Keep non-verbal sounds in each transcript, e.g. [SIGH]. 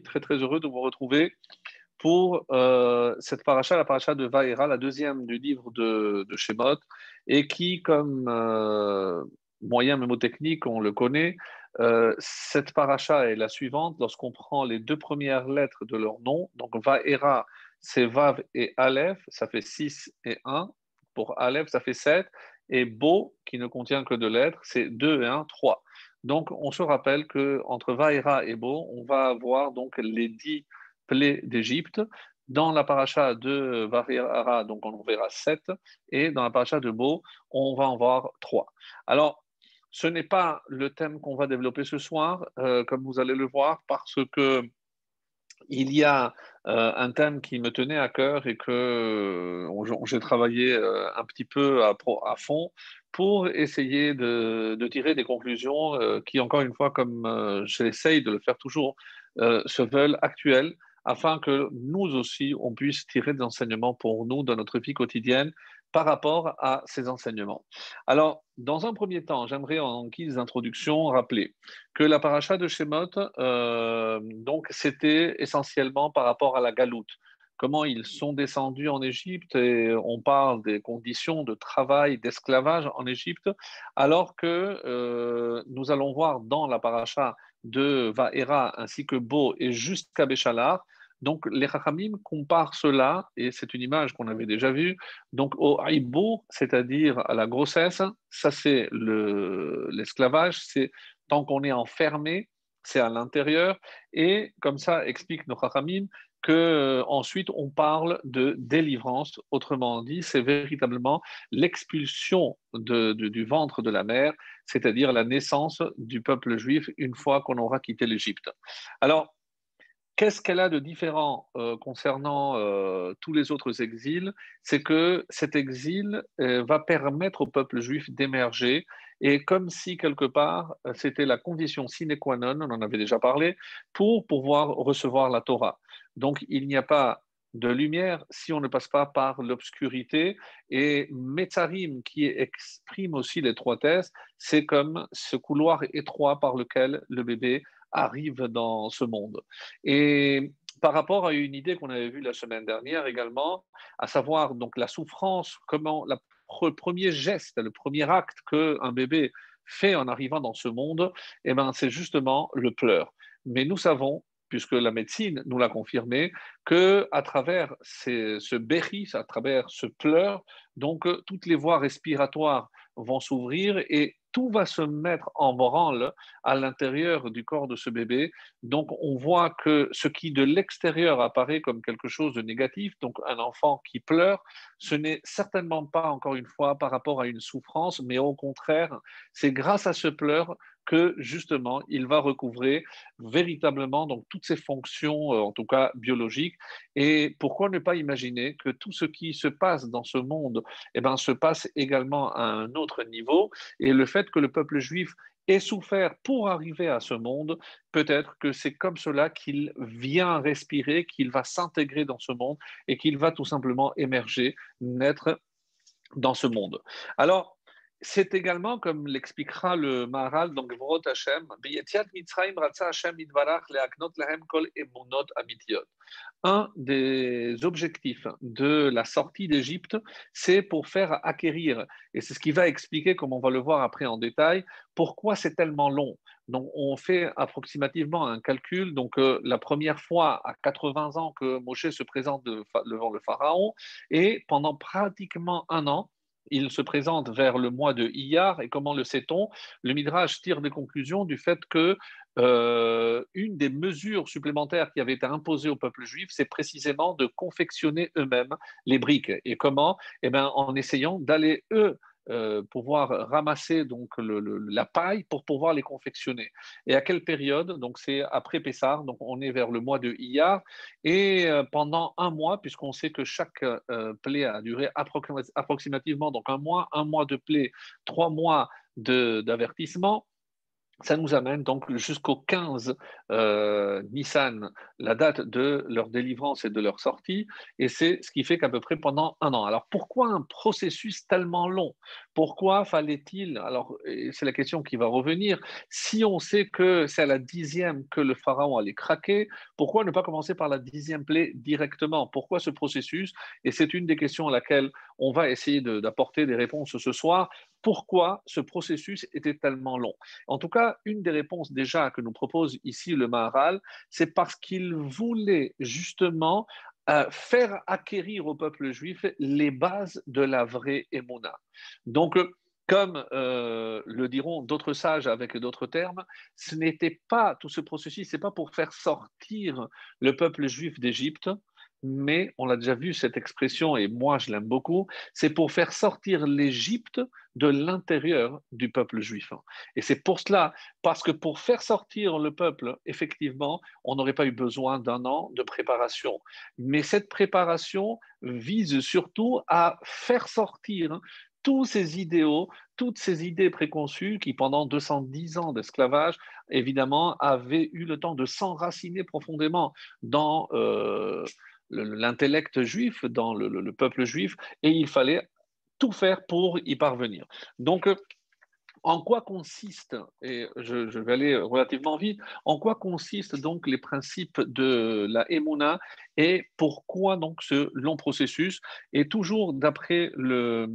très très heureux de vous retrouver pour euh, cette paracha, la paracha de Vaera, la deuxième du livre de, Shemot, et qui, comme euh, moyen mémotechnique, on le connaît, euh, cette paracha est la suivante lorsqu'on prend les deux premières lettres de leur nom. Donc Vaera, c'est Vav et Aleph, ça fait 6 et 1. Pour Aleph, ça fait 7. Et Bo, qui ne contient que deux lettres, c'est 2 et 1, 3. Donc, on se rappelle qu'entre Vaera et Bo, on va avoir donc les dix plaies d'Égypte. Dans la paracha de Vaera, donc on en verra sept, et dans la paracha de Bo, on va en voir trois. Alors, ce n'est pas le thème qu'on va développer ce soir, euh, comme vous allez le voir, parce que il y a euh, un thème qui me tenait à cœur et que euh, j'ai travaillé un petit peu à, fond pour essayer de, tirer des conclusions euh, qui, encore une fois, comme euh, j'essaye de le faire toujours, euh, se veulent actuelles, afin que nous aussi, on puisse tirer des enseignements pour nous dans notre vie quotidienne par rapport à ces enseignements. Alors, dans un premier temps, j'aimerais en guise d'introduction rappeler que la paracha de Shemot, donc, c'était essentiellement par rapport à la galoute comment ils sont descendus en Égypte et on parle des conditions de travail, d'esclavage en Égypte, alors que euh, nous allons voir dans la paracha de Vaera ainsi que Bo et jusqu'à Béchalar, donc les Chachamim comparent cela, et c'est une image qu'on avait déjà vue, donc au Haïbo, c'est-à-dire à la grossesse, ça c'est l'esclavage, c'est tant qu'on est enfermé, c'est à l'intérieur, et comme ça explique nos Chachamim, que euh, ensuite on parle de délivrance. Autrement dit, c'est véritablement l'expulsion du ventre de la mère, c'est-à-dire la naissance du peuple juif une fois qu'on aura quitté l'Égypte. Alors, qu'est-ce qu'elle a de différent euh, concernant euh, tous les autres exils? C'est que cet exil va permettre au peuple juif d'émerger et comme si quelque part c'était la condition sine qua non, on en avait déjà parlé, pour pouvoir recevoir la Torah. Donc il n'y a pas de lumière si on ne passe pas par l'obscurité. Et Metzarim, qui exprime aussi l'étroitesse, c'est comme ce couloir étroit par lequel le bébé arrive dans ce monde. Et par rapport à une idée qu'on avait vue la semaine dernière également, à savoir donc la souffrance, comment le premier geste, le premier acte qu'un bébé fait en arrivant dans ce monde, eh ben, c'est justement le pleur. Mais nous savons puisque la médecine nous l'a confirmé, que à travers ce berry, à travers ce pleur, donc toutes les voies respiratoires vont s'ouvrir et tout va se mettre en branle à l'intérieur du corps de ce bébé. Donc on voit que ce qui de l'extérieur apparaît comme quelque chose de négatif, donc un enfant qui pleure, ce n'est certainement pas, encore une fois, par rapport à une souffrance, mais au contraire, c'est grâce à ce pleur que justement il va recouvrer véritablement donc toutes ses fonctions, euh, en tout cas biologiques. Et pourquoi ne pas imaginer que tout ce qui se passe dans ce monde, eh ben, se passe également à un autre niveau? Et le fait que le peuple juif ait souffert pour arriver à ce monde, peut-être que c'est comme cela qu'il vient respirer, qu'il va s'intégrer dans ce monde et qu'il va tout simplement émerger, naître dans ce monde. Alors, c'est également, comme l'expliquera le Maharal dans Gvorot Hashem, un des objectifs de la sortie d'Égypte, c'est pour faire acquérir, et c'est ce qui va expliquer, comme on va le voir après en détail, pourquoi c'est tellement long. Donc, on fait approximativement un calcul. Donc, euh, la première fois à 80 ans que Moshe se présente devant le Pharaon, et pendant pratiquement un an, il se présente vers le mois de Iyar, et comment le sait-on? Le Midrash tire des conclusions du fait que euh, des mesures supplémentaires qui avait été imposée au peuple juif, c'est précisément de confectionner eux-mêmes les briques. Et comment? Eh bien, en essayant d'aller, eux, euh, pouvoir ramasser donc la paille pour pouvoir les confectionner. Et à quelle période? Donc c'est après Pessar, donc on est vers le mois de Iyar, et euh, pendant un mois, puisqu'on sait que chaque euh, plaie a duré approximativement donc un mois, un mois de plaie, trois mois d'avertissement ça nous amène donc jusqu'au 15 euh, Nissan, la date de leur délivrance et de leur sortie, et c'est ce qui fait qu'à peu près pendant un an. Alors pourquoi un processus tellement long? Pourquoi fallait-il, alors c'est la question qui va revenir, si on sait que c'est à la dixième que le pharaon allait craquer, pourquoi ne pas commencer par la dixième plaie directement? Pourquoi ce processus? Et c'est une des questions à laquelle on va essayer d'apporter des réponses ce soir pourquoi ce processus était tellement long. En tout cas, une des réponses déjà que nous propose ici le Maharal, c'est parce qu'il voulait justement euh, faire acquérir au peuple juif les bases de la vraie émona. Donc, comme euh, le diront d'autres sages avec d'autres termes, ce n'était pas tout ce processus, c'est pas pour faire sortir le peuple juif d'Égypte, mais on l'a déjà vu cette expression, et moi je l'aime beaucoup, c'est pour faire sortir l'Égypte de l'intérieur du peuple juif. Et c'est pour cela, parce que pour faire sortir le peuple, effectivement, on n'aurait pas eu besoin d'un an de préparation. Mais cette préparation vise surtout à faire sortir tous ces idéaux, toutes ces idées préconçues qui, pendant 210 ans d'esclavage, évidemment, avaient eu le temps de s'enraciner profondément dans... Euh, l'intellect juif, dans le, peuple juif, et il fallait tout faire pour y parvenir. Donc, en quoi consiste, et je, vais aller relativement vite, en quoi consistent donc les principes de la Emouna et pourquoi donc ce long processus Et toujours d'après le,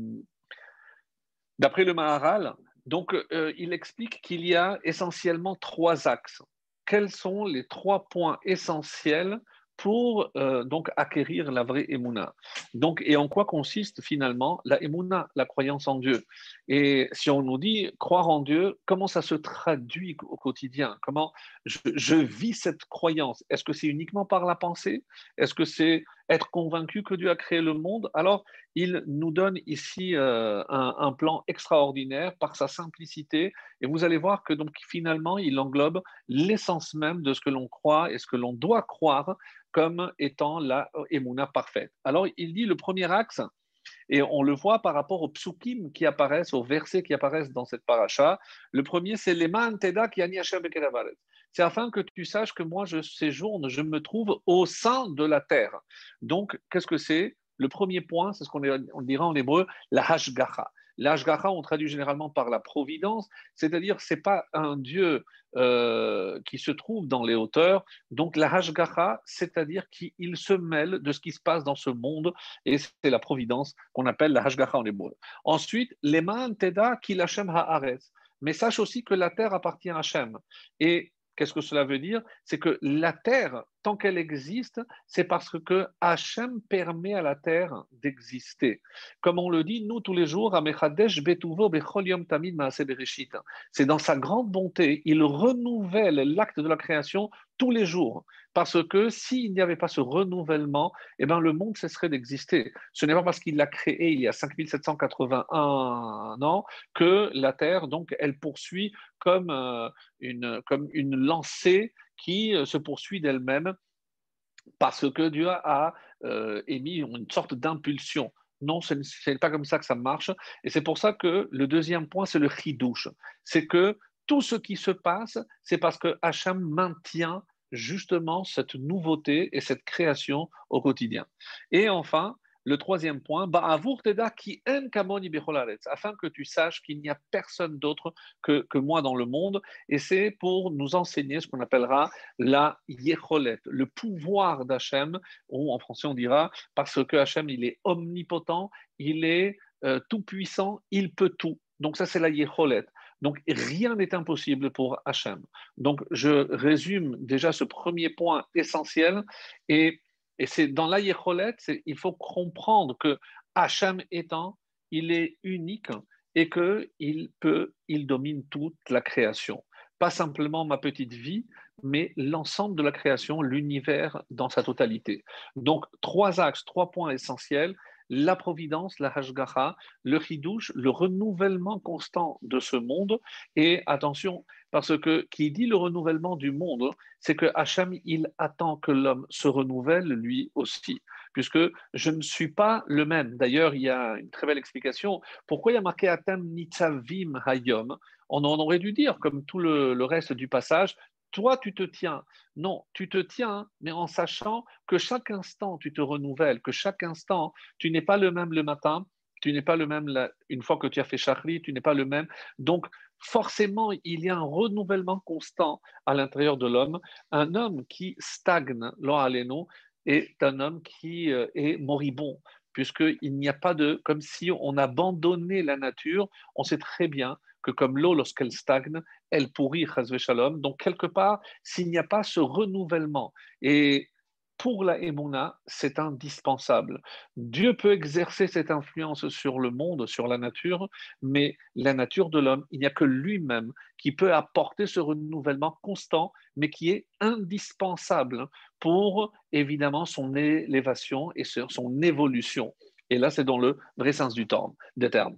d'après le Maharal, donc euh, il explique qu'il y a essentiellement trois axes. Quels sont les trois points essentiels pour euh, donc acquérir la vraie émouna. Donc, et en quoi consiste finalement la émouna, la croyance en Dieu? Et si on nous dit croire en Dieu, comment ça se traduit au quotidien? Comment je, vis cette croyance? Est-ce que c'est uniquement par la pensée? Est-ce que c'est être convaincu que Dieu a créé le monde Alors, il nous donne ici euh, un, plan extraordinaire par sa simplicité, et vous allez voir que donc finalement, il englobe l'essence même de ce que l'on croit et ce que l'on doit croire comme étant la émouna parfaite. Alors, il dit le premier axe, et on le voit par rapport aux psukim qui apparaissent, aux versets qui apparaissent dans cette paracha. Le premier, c'est l'Eman Teda qui C'est afin que tu saches que moi, je séjourne, je me trouve au sein de la terre. Donc, qu'est-ce que c'est? Le premier point, c'est ce qu'on dira en hébreu, la hashgacha. L'Ashgacha, on traduit généralement par la providence, c'est-à-dire c'est pas un Dieu euh, qui se trouve dans les hauteurs. Donc la Hashgacha, c'est-à-dire qu'il se mêle de ce qui se passe dans ce monde, et c'est la providence qu'on appelle la Hashgacha en hébreu. Ensuite, l'Eman Teda Kilachem Haaretz. Mais sache aussi que la terre appartient à Hachem. Et Qu'est-ce que cela veut dire? C'est que la terre, tant qu'elle existe, c'est parce que Hachem permet à la terre d'exister. Comme on le dit, nous, tous les jours, c'est dans sa grande bonté, il renouvelle l'acte de la création tous les jours. Parce que s'il n'y avait pas ce renouvellement, eh ben, le monde cesserait d'exister. Ce n'est pas parce qu'il l'a créé il y a 5781 ans que la Terre, donc, elle poursuit comme, euh, une, comme une lancée qui euh, se poursuit d'elle-même parce que Dieu a euh, émis une sorte d'impulsion. Non, ce n'est pas comme ça que ça marche. Et c'est pour ça que le deuxième point, c'est le chidouche. C'est que tout ce qui se passe, c'est parce que Hachem maintient justement cette nouveauté et cette création au quotidien. Et enfin, le troisième point, afin que tu saches qu'il n'y a personne d'autre que, que, moi dans le monde, et c'est pour nous enseigner ce qu'on appellera la yecholet, le pouvoir d'Hachem, ou en français on dira, parce que Hachem, il est omnipotent, il est euh, tout puissant, il peut tout. Donc ça, c'est la yecholet. Donc rien n'est impossible pour Hachem. Donc je résume déjà ce premier point essentiel et, c'est dans la il faut comprendre que Hachem étant, il est unique et qu'il peut, il domine toute la création. Pas simplement ma petite vie, mais l'ensemble de la création, l'univers dans sa totalité. Donc trois axes, trois points essentiels la providence, la hashgacha, le chidouche, le renouvellement constant de ce monde. Et attention, parce que qui dit le renouvellement du monde, c'est que Hachem, il attend que l'homme se renouvelle lui aussi, puisque je ne suis pas le même. D'ailleurs, il y a une très belle explication. Pourquoi il y a marqué Atem Nitzavim Hayom? On aurait dû dire, comme tout le, reste du passage, toi, tu te tiens. Non, tu te tiens, mais en sachant que chaque instant, tu te renouvelles, que chaque instant, tu n'es pas le même le matin, tu n'es pas le même une fois que tu as fait Charlie, tu n'es pas le même. Donc, forcément, il y a un renouvellement constant à l'intérieur de l'homme. Un homme qui stagne, l'on est un homme qui euh, est moribond, puisqu'il n'y a pas de. comme si on abandonnait la nature. On sait très bien que comme l'eau, lorsqu'elle stagne, elle pourrit, shalom. Donc, quelque part, s'il n'y a pas ce renouvellement, et pour la Emouna, c'est indispensable. Dieu peut exercer cette influence sur le monde, sur la nature, mais la nature de l'homme, il n'y a que lui-même qui peut apporter ce renouvellement constant, mais qui est indispensable pour évidemment son élévation et son évolution. Et là, c'est dans le vrai sens du terme. Des termes.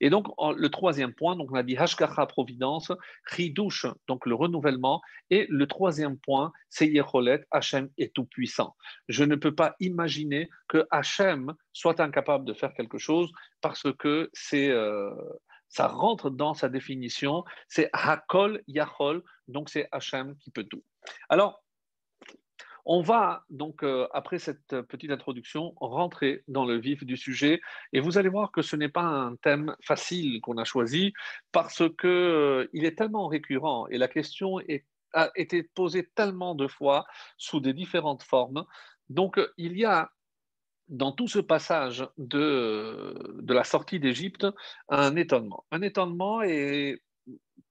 Et donc, le troisième point, donc on a dit Hashkacha Providence, Ridouche, donc le renouvellement. Et le troisième point, c'est Yeholet, Hachem est tout-puissant. Je ne peux pas imaginer que Hachem soit incapable de faire quelque chose parce que c'est. Euh, ça rentre dans sa définition, c'est Hakol Yahol, donc c'est Hachem qui peut tout. Alors, on va donc, euh, après cette petite introduction, rentrer dans le vif du sujet et vous allez voir que ce n'est pas un thème facile qu'on a choisi parce qu'il euh, est tellement récurrent et la question a été posée tellement de fois sous des différentes formes. Donc, il y a dans tout ce passage de, de la sortie d'Égypte un étonnement. Un étonnement et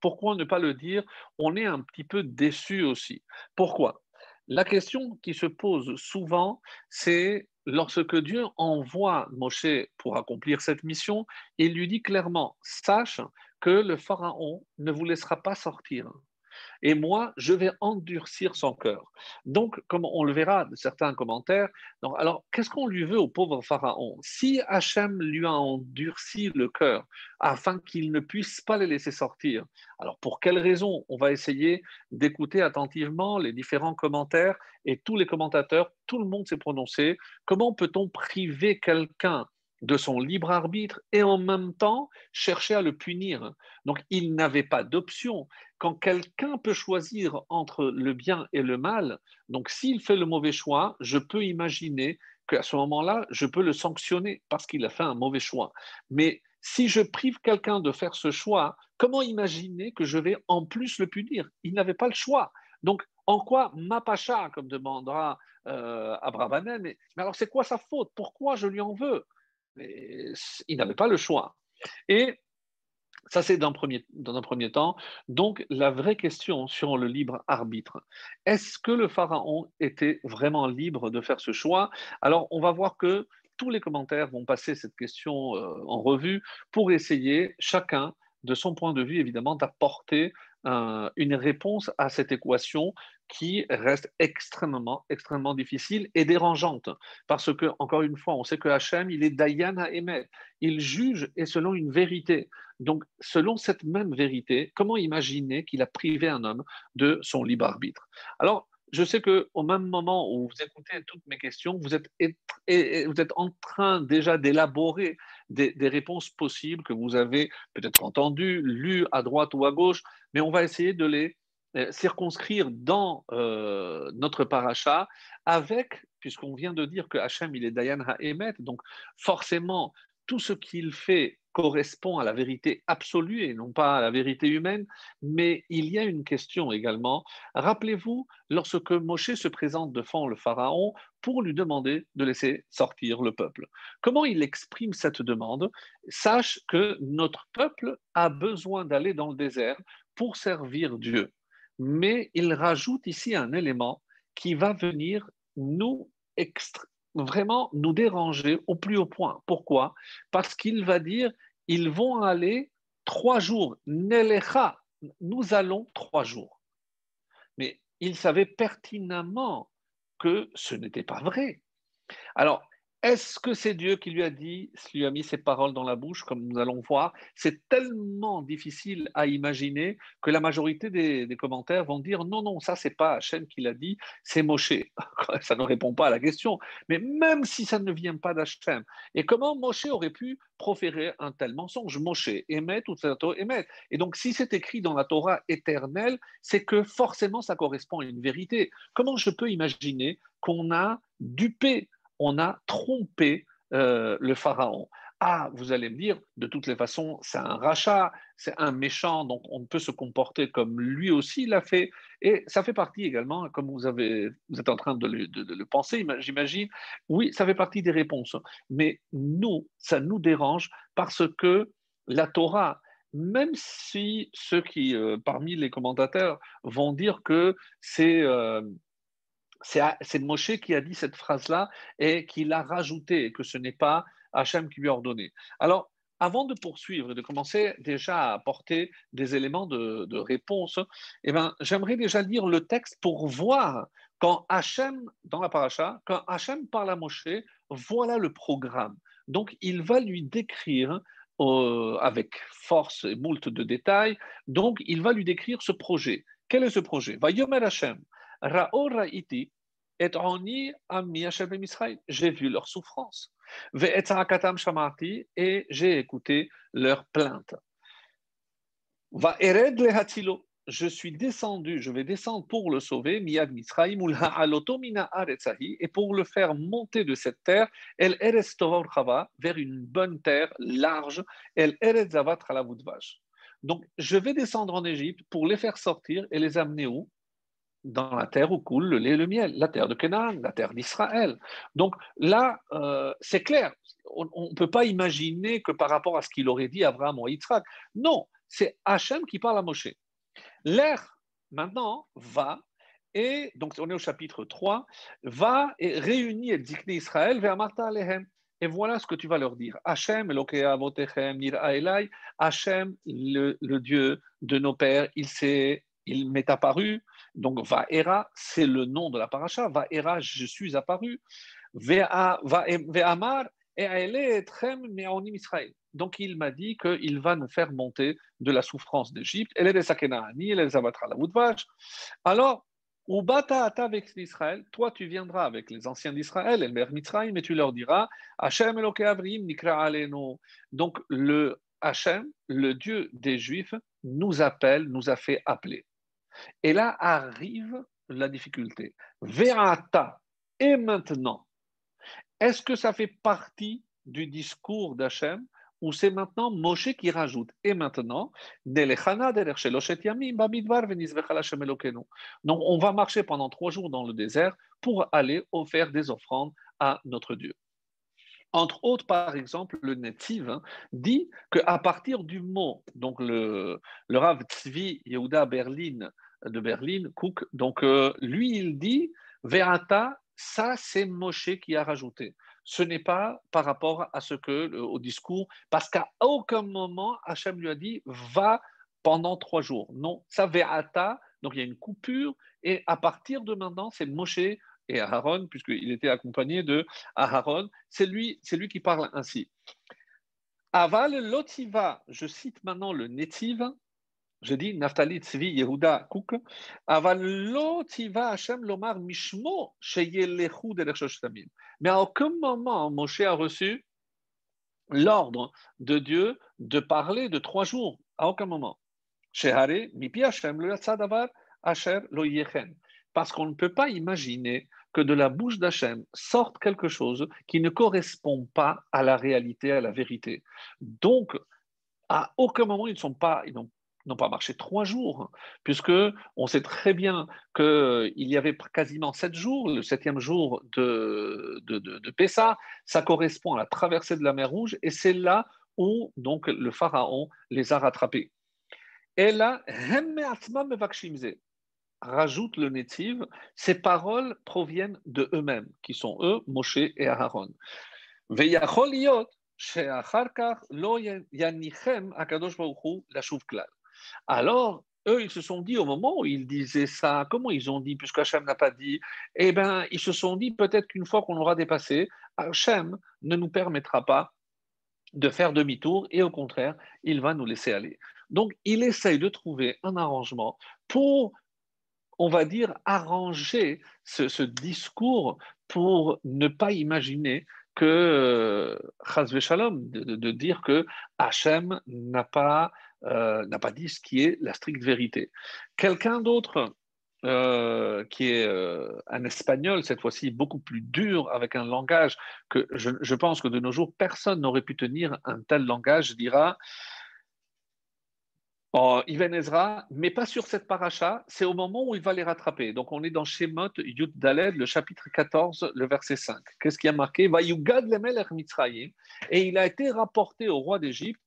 pourquoi ne pas le dire, on est un petit peu déçu aussi. Pourquoi? La question qui se pose souvent, c'est lorsque Dieu envoie Moshe pour accomplir cette mission, il lui dit clairement, sache que le Pharaon ne vous laissera pas sortir et moi, je vais endurcir son cœur. Donc, comme on le verra de certains commentaires, alors qu'est-ce qu'on lui veut au pauvre Pharaon? Si Hachem lui a endurci le cœur afin qu'il ne puisse pas les laisser sortir, alors pour quelle raison? On va essayer d'écouter attentivement les différents commentaires et tous les commentateurs, tout le monde s'est prononcé. Comment peut-on priver quelqu'un de son libre arbitre et en même temps chercher à le punir. Donc il n'avait pas d'option. Quand quelqu'un peut choisir entre le bien et le mal, donc s'il fait le mauvais choix, je peux imaginer qu'à ce moment-là, je peux le sanctionner parce qu'il a fait un mauvais choix. Mais si je prive quelqu'un de faire ce choix, comment imaginer que je vais en plus le punir? Il n'avait pas le choix. Donc, en quoi ma pacha, comme demandera euh, mais alors c'est quoi sa faute? Pourquoi je lui en veux? Il n'avait pas le choix. Et ça, c'est dans, dans un premier temps. Donc, la vraie question sur le libre arbitre, est-ce que le Pharaon était vraiment libre de faire ce choix? Alors, on va voir que tous les commentaires vont passer cette question euh, en revue pour essayer, chacun, de son point de vue, évidemment, d'apporter une réponse à cette équation qui reste extrêmement, extrêmement difficile et dérangeante. Parce que, encore une fois, on sait que Hachem, il est Dayan à émettre. Il juge et selon une vérité. Donc, selon cette même vérité, comment imaginer qu'il a privé un homme de son libre arbitre? Alors, je sais qu'au même moment où vous écoutez toutes mes questions, vous êtes, vous êtes en train déjà d'élaborer des, des, réponses possibles que vous avez peut-être entendues, lues à droite ou à gauche, mais on va essayer de les euh, circonscrire dans euh, notre paracha avec, puisqu'on vient de dire que Hachem, il est Dayan Ha'emet, donc forcément, tout ce qu'il fait correspond à la vérité absolue et non pas à la vérité humaine, mais il y a une question également. Rappelez-vous, lorsque Moshe se présente devant le Pharaon pour lui demander de laisser sortir le peuple. Comment il exprime cette demande? Sache que notre peuple a besoin d'aller dans le désert pour servir Dieu mais il rajoute ici un élément qui va venir nous vraiment nous déranger au plus haut point. Pourquoi? Parce qu'il va dire ils vont aller trois jours. Nelecha, nous allons trois jours. Mais il savait pertinemment que ce n'était pas vrai. Alors, Est-ce que c'est Dieu qui lui a dit, lui a mis ses paroles dans la bouche, comme nous allons voir? C'est tellement difficile à imaginer que la majorité des, commentaires vont dire non, non, ça c'est pas Hachem qui l'a dit, c'est Moshe. [LAUGHS] ça ne répond pas à la question. Mais même si ça ne vient pas d'Hachem, et comment Moshe aurait pu proférer un tel mensonge? Moshe émet, ça, émet. Et donc, si c'est écrit dans la Torah éternelle, c'est que forcément ça correspond à une vérité. Comment je peux imaginer qu'on a dupé on a trompé euh, le pharaon. Ah, vous allez me dire, de toutes les façons, c'est un rachat, c'est un méchant, donc on peut se comporter comme lui aussi l'a fait. Et ça fait partie également, comme vous, avez, vous êtes en train de le, penser, j'imagine, oui, ça fait partie des réponses. Mais nous, ça nous dérange parce que la Torah, même si ceux qui, euh, parmi les commentateurs, vont dire que c'est... Euh, c'est Moshe qui a dit cette phrase-là et qui l'a rajoutée, que ce n'est pas Hachem qui lui a ordonné. Alors, avant de poursuivre et de commencer déjà à apporter des éléments de, réponse, eh ben, j'aimerais déjà lire le texte pour voir quand Hachem, dans la paracha, quand Hachem parle à Moshe, voilà le programme. Donc, il va lui décrire euh, avec force et moult de détails, donc il va lui décrire ce projet. Quel est ce projet? Va Hachem, Ra'or Ra'iti, J'ai vu leur souffrance. Et j'ai écouté leur plainte. Va ered hatilo. Je suis descendu, je vais descendre pour le sauver, Miyad Misraim, et pour le faire monter de cette terre, El vers une bonne terre large, El Eretzavat Donc, je vais descendre en Égypte pour les faire sortir et les amener où? Dans la terre où coule le lait et le miel, la terre de Canaan, la terre d'Israël. Donc là, euh, c'est clair, on ne peut pas imaginer que par rapport à ce qu'il aurait dit Abraham ou Yitzhak, non, c'est Hachem qui parle à Moshe. L'air, maintenant, va, et donc on est au chapitre 3, va et réunit et dikne Israël vers Martha Alehem. Et voilà ce que tu vas leur dire. Hachem, Hachem, le, le Dieu de nos pères, il s'est il m'est apparu. Donc, Vaera, c'est le nom de la paracha. Vaera, je suis apparu. Ve'amar, Israël. Donc, il m'a dit qu'il va nous faire monter de la souffrance d'Égypte. Alors, Ubata avec Israël, toi tu viendras avec les anciens d'Israël, El Mer Mitzrayim, et tu leur diras Hachem Eloke Avrim Nikra Alenu. Donc le Hachem, le Dieu des Juifs, nous appelle, nous a fait appeler. Et là arrive la difficulté. Verata, et maintenant, est-ce que ça fait partie du discours d'Hachem ou c'est maintenant Moshe qui rajoute Et maintenant, donc on va marcher pendant trois jours dans le désert pour aller offrir des offrandes à notre Dieu. Entre autres, par exemple, le Netiv hein, dit qu'à partir du mot, donc le, le Rav Tzvi Yehuda Berlin de Berlin, Cook. Donc, euh, lui, il dit Verata, ça, c'est Moshe qui a rajouté. Ce n'est pas par rapport à ce que, au discours, parce qu'à aucun moment, Hachem lui a dit va pendant trois jours. Non, ça, Verata, donc il y a une coupure, et à partir de maintenant, c'est Moshe et Aaron, puisqu'il était accompagné de Aaron, c'est lui, c'est lui qui parle ainsi. Aval lotiva, je cite maintenant le Netiv, je dis Naftali Tzvi Yehuda Kouk, Aval tiva Hashem lomar mishmo sheyelechu tamim. Mais à aucun moment Moshe a reçu l'ordre de Dieu de parler de trois jours. À aucun moment. Hashem lo yatzadavar lo yechen. Parce qu'on ne peut pas imaginer que de la bouche d'Hachem sorte quelque chose qui ne correspond pas à la réalité, à la vérité. Donc, à aucun moment, ils ne sont pas, n'ont n'ont pas marché trois jours, puisque on sait très bien qu'il y avait quasiment sept jours, le septième jour de, de, de, Pessa, ça correspond à la traversée de la mer Rouge, et c'est là où donc le pharaon les a rattrapés. Et là, rajoute le Netiv, ces paroles proviennent de eux-mêmes, qui sont eux, Moshe et Aaron. Alors, eux, ils se sont dit au moment où ils disaient ça, comment ils ont dit, puisque Hachem n'a pas dit, eh bien, ils se sont dit peut-être qu'une fois qu'on aura dépassé, Hachem ne nous permettra pas de faire demi-tour et au contraire, il va nous laisser aller. Donc, il essaye de trouver un arrangement pour, on va dire, arranger ce, discours pour ne pas imaginer que, euh, Shalom, de, de, dire que Hachem n'a pas euh, n'a pas dit ce qui est la stricte vérité. Quelqu'un d'autre euh, qui est euh, un espagnol, cette fois-ci beaucoup plus dur, avec un langage que je, pense que de nos jours, personne n'aurait pu tenir un tel langage, dira oh, Ezra, mais pas sur cette paracha, c'est au moment où il va les rattraper. Donc on est dans Shemot Yud Daled, le chapitre 14, le verset 5. Qu'est-ce qui a marqué Et il a été rapporté au roi d'Égypte,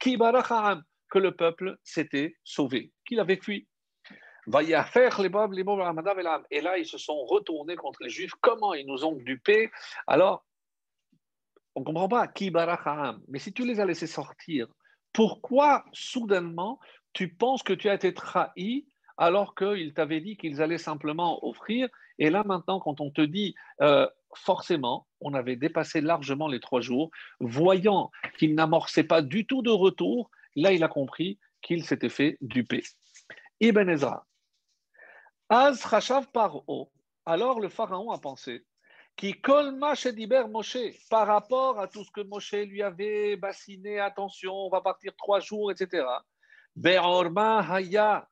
que le peuple s'était sauvé, qu'il avait fui. Et là, ils se sont retournés contre les Juifs. Comment ils nous ont dupés? Alors, on ne comprend pas. Mais si tu les as laissés sortir, pourquoi soudainement tu penses que tu as été trahi alors qu'ils t'avaient dit qu'ils allaient simplement offrir? Et là, maintenant, quand on te dit, euh, forcément, on avait dépassé largement les trois jours, voyant qu'ils n'amorçaient pas du tout de retour, Là, il a compris qu'il s'était fait duper. Ibn Ezra. Az Paro. Alors le pharaon a pensé qui kolma diber Moshe par rapport à tout ce que Moshe lui avait bassiné, attention, on va partir trois jours, etc. Be'orma haya,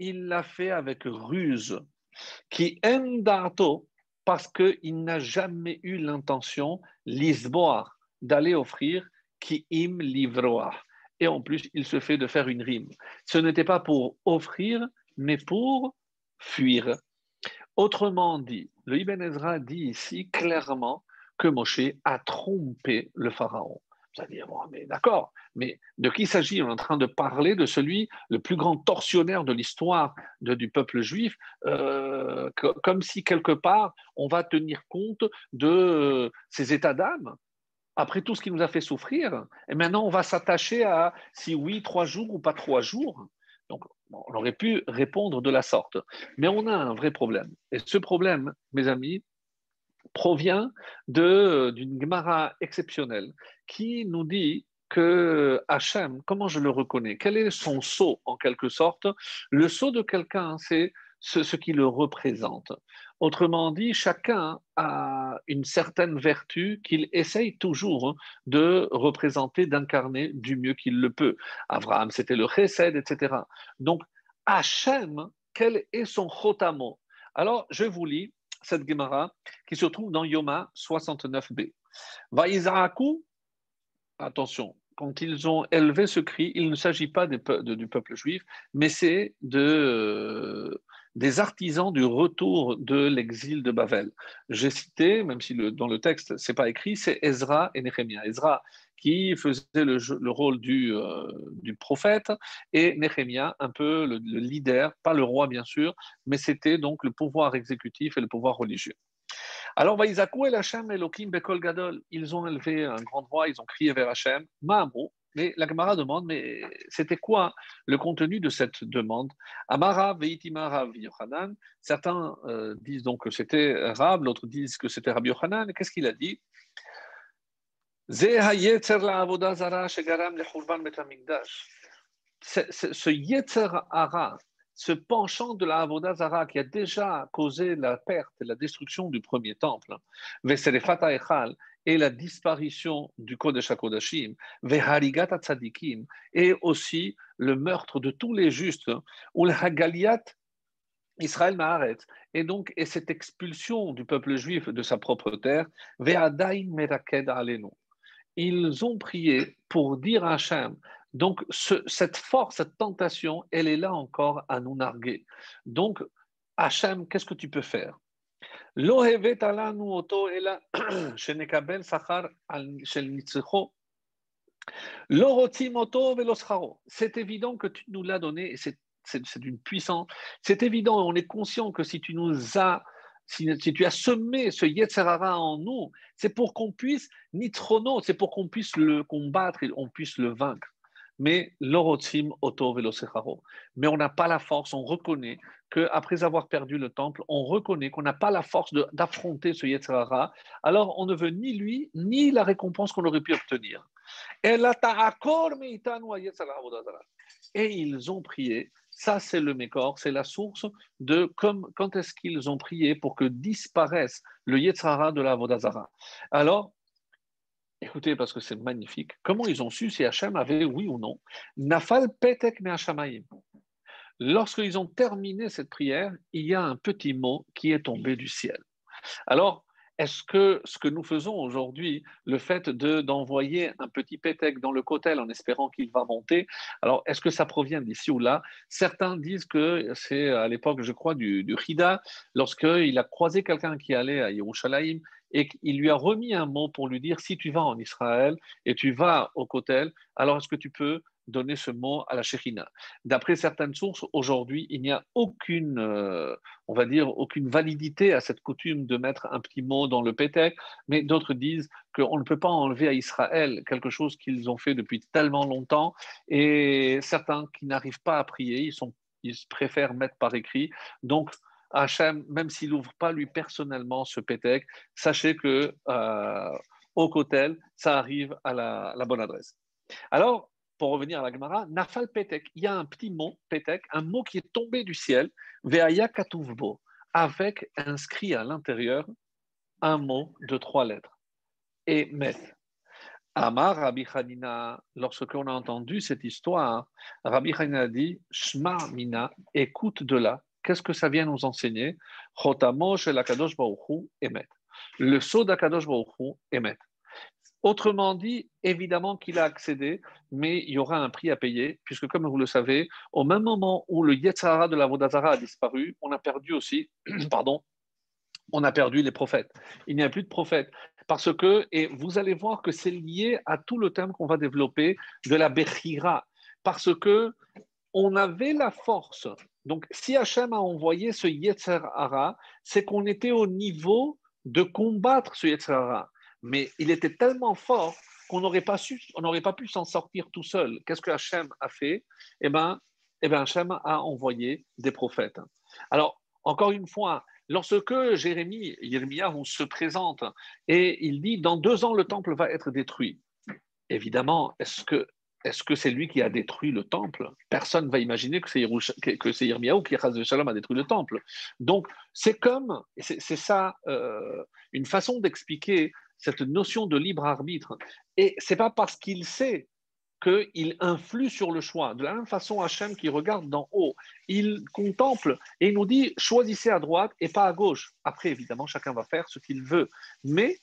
il l'a fait avec ruse. Qui endato, parce qu'il n'a jamais eu l'intention, l'isboar, d'aller offrir qui im livroa et en plus, il se fait de faire une rime. Ce n'était pas pour offrir, mais pour fuir. Autrement dit, le Ibn Ezra dit ici clairement que Moshe a trompé le pharaon. Vous allez dire, mais d'accord, mais de qui s'agit? On est en train de parler de celui, le plus grand tortionnaire de l'histoire du peuple juif, euh, comme si quelque part on va tenir compte de ses états d'âme après tout ce qui nous a fait souffrir, et maintenant on va s'attacher à si oui, trois jours ou pas trois jours. Donc, on aurait pu répondre de la sorte. Mais on a un vrai problème. Et ce problème, mes amis, provient d'une Gemara exceptionnelle qui nous dit que Hachem, comment je le reconnais? Quel est son sceau en quelque sorte? Le sceau de quelqu'un, c'est ce, qui le représente. Autrement dit, chacun a une certaine vertu qu'il essaye toujours de représenter, d'incarner du mieux qu'il le peut. Abraham, c'était le chesed, etc. Donc, Hachem, quel est son chotamo? Alors, je vous lis cette Gemara qui se trouve dans Yoma 69b. Vaïzaaku, attention, quand ils ont élevé ce cri, il ne s'agit pas du peuple juif, mais c'est de des artisans du retour de l'exil de Babel. J'ai cité, même si dans le texte c'est pas écrit, c'est Ezra et Néhémia. Ezra qui faisait le, rôle du, euh, du, prophète et Néhémia un peu le, leader, pas le roi bien sûr, mais c'était donc le pouvoir exécutif et le pouvoir religieux. Alors, Vaïzakou et Hachem Elohim Bekol Gadol, ils ont élevé un grand voix, ils ont crié vers Hachem, Ma'amro, mais la Gemara demande, mais c'était quoi le contenu de cette demande? Amara veitima Rav Yochanan. Certains euh, disent donc que c'était Rab, d'autres disent que c'était Rabbi Yochanan. Qu'est-ce qu'il a dit? Ce, ce Yetzer Hara, ce penchant de la Avodazara qui a déjà causé la perte et la destruction du premier temple, et la disparition du Kodesh HaKodashim, Veharigat Tzadikim, et aussi le meurtre de tous les justes, ou le Hagaliat Israël Maharet, et donc et cette expulsion du peuple juif de sa propre terre, Ve'adaim Meraked Alenu. Ils ont prié pour dire à Hachem, donc cette force, cette tentation, elle est là encore à nous narguer. Donc, Hachem, qu'est-ce que tu peux faire? [CLEARS THROAT] c'est évident que tu nous l'as donné, et c'est d'une puissance. C'est évident, on est conscient que si tu nous as, si, tu as semé ce Yetzerara en nous, c'est pour qu'on puisse, nitrono, c'est pour qu'on puisse le combattre et on puisse le vaincre. Mais Mais on n'a pas la force, on reconnaît qu'après avoir perdu le temple, on reconnaît qu'on n'a pas la force d'affronter ce Yetzirara, alors on ne veut ni lui, ni la récompense qu'on aurait pu obtenir. Et ils ont prié. Ça, c'est le Mécor, c'est la source de comme, quand est-ce qu'ils ont prié pour que disparaisse le Yetzirara de la Vodazara. Alors, Écoutez, parce que c'est magnifique. Comment ils ont su si Hachem avait, oui ou non, Nafal Petek Me Lorsqu'ils ont terminé cette prière, il y a un petit mot qui est tombé du ciel. Alors, est-ce que ce que nous faisons aujourd'hui, le fait d'envoyer un petit pétec dans le cotel en espérant qu'il va monter, alors est-ce que ça provient d'ici ou là? Certains disent que c'est à l'époque, je crois, du, du Hida, lorsqu'il a croisé quelqu'un qui allait à Yerushalayim et qu'il lui a remis un mot pour lui dire si tu vas en Israël et tu vas au Kotel, alors est-ce que tu peux donner ce mot à la Shekhina D'après certaines sources, aujourd'hui, il n'y a aucune, euh, on va dire, aucune validité à cette coutume de mettre un petit mot dans le Pétek, mais d'autres disent qu'on ne peut pas enlever à Israël quelque chose qu'ils ont fait depuis tellement longtemps, et certains qui n'arrivent pas à prier, ils, ils préfèrent mettre par écrit. Donc, Hachem, même s'il n'ouvre pas lui personnellement ce pétek, sachez que euh, au Kotel, ça arrive à la, bonne adresse. Alors, pour revenir à la Gemara, Nafal il y a un petit mot, Pétek, un mot qui est tombé du ciel, Veaya Katuvbo, avec inscrit à l'intérieur un mot de trois lettres. Et Met. Amar Rabbi Hanina, lorsque l'on a entendu cette histoire, Rabbi Hanina dit Shma Mina, écoute de là, Qu'est-ce que ça vient nous enseigner? Le saut d'Akadosh Baruch émet. Autrement dit, évidemment qu'il a accédé, mais il y aura un prix à payer, puisque comme vous le savez, au même moment où le Yetzara de la Vodazara a disparu, on a perdu aussi, [CLEARS THROAT] pardon, on a perdu les prophètes. Il n'y a plus de prophètes. Parce que, et vous allez voir que c'est lié à tout le thème qu'on va développer de la Bechira. Parce que on avait la force donc, si Hachem a envoyé ce Yetzer Hara, c'est qu'on était au niveau de combattre ce Yetzer Hara. Mais il était tellement fort qu'on n'aurait pas, pu s'en sortir tout seul. Qu'est-ce que Hachem a fait? Eh bien, eh ben, Hachem a envoyé des prophètes. Alors, encore une fois, lorsque Jérémie, on se présente et il dit Dans deux ans, le temple va être détruit. Évidemment, est-ce que est-ce que c'est lui qui a détruit le temple? Personne ne va imaginer que c'est, c'est Yirmiyahu qui, a détruit le temple. Donc, c'est comme, c'est, ça, euh, une façon d'expliquer cette notion de libre arbitre. Et c'est pas parce qu'il sait qu'il influe sur le choix. De la même façon, Hachem qui regarde d'en haut, il contemple et il nous dit choisissez à droite et pas à gauche. Après, évidemment, chacun va faire ce qu'il veut. Mais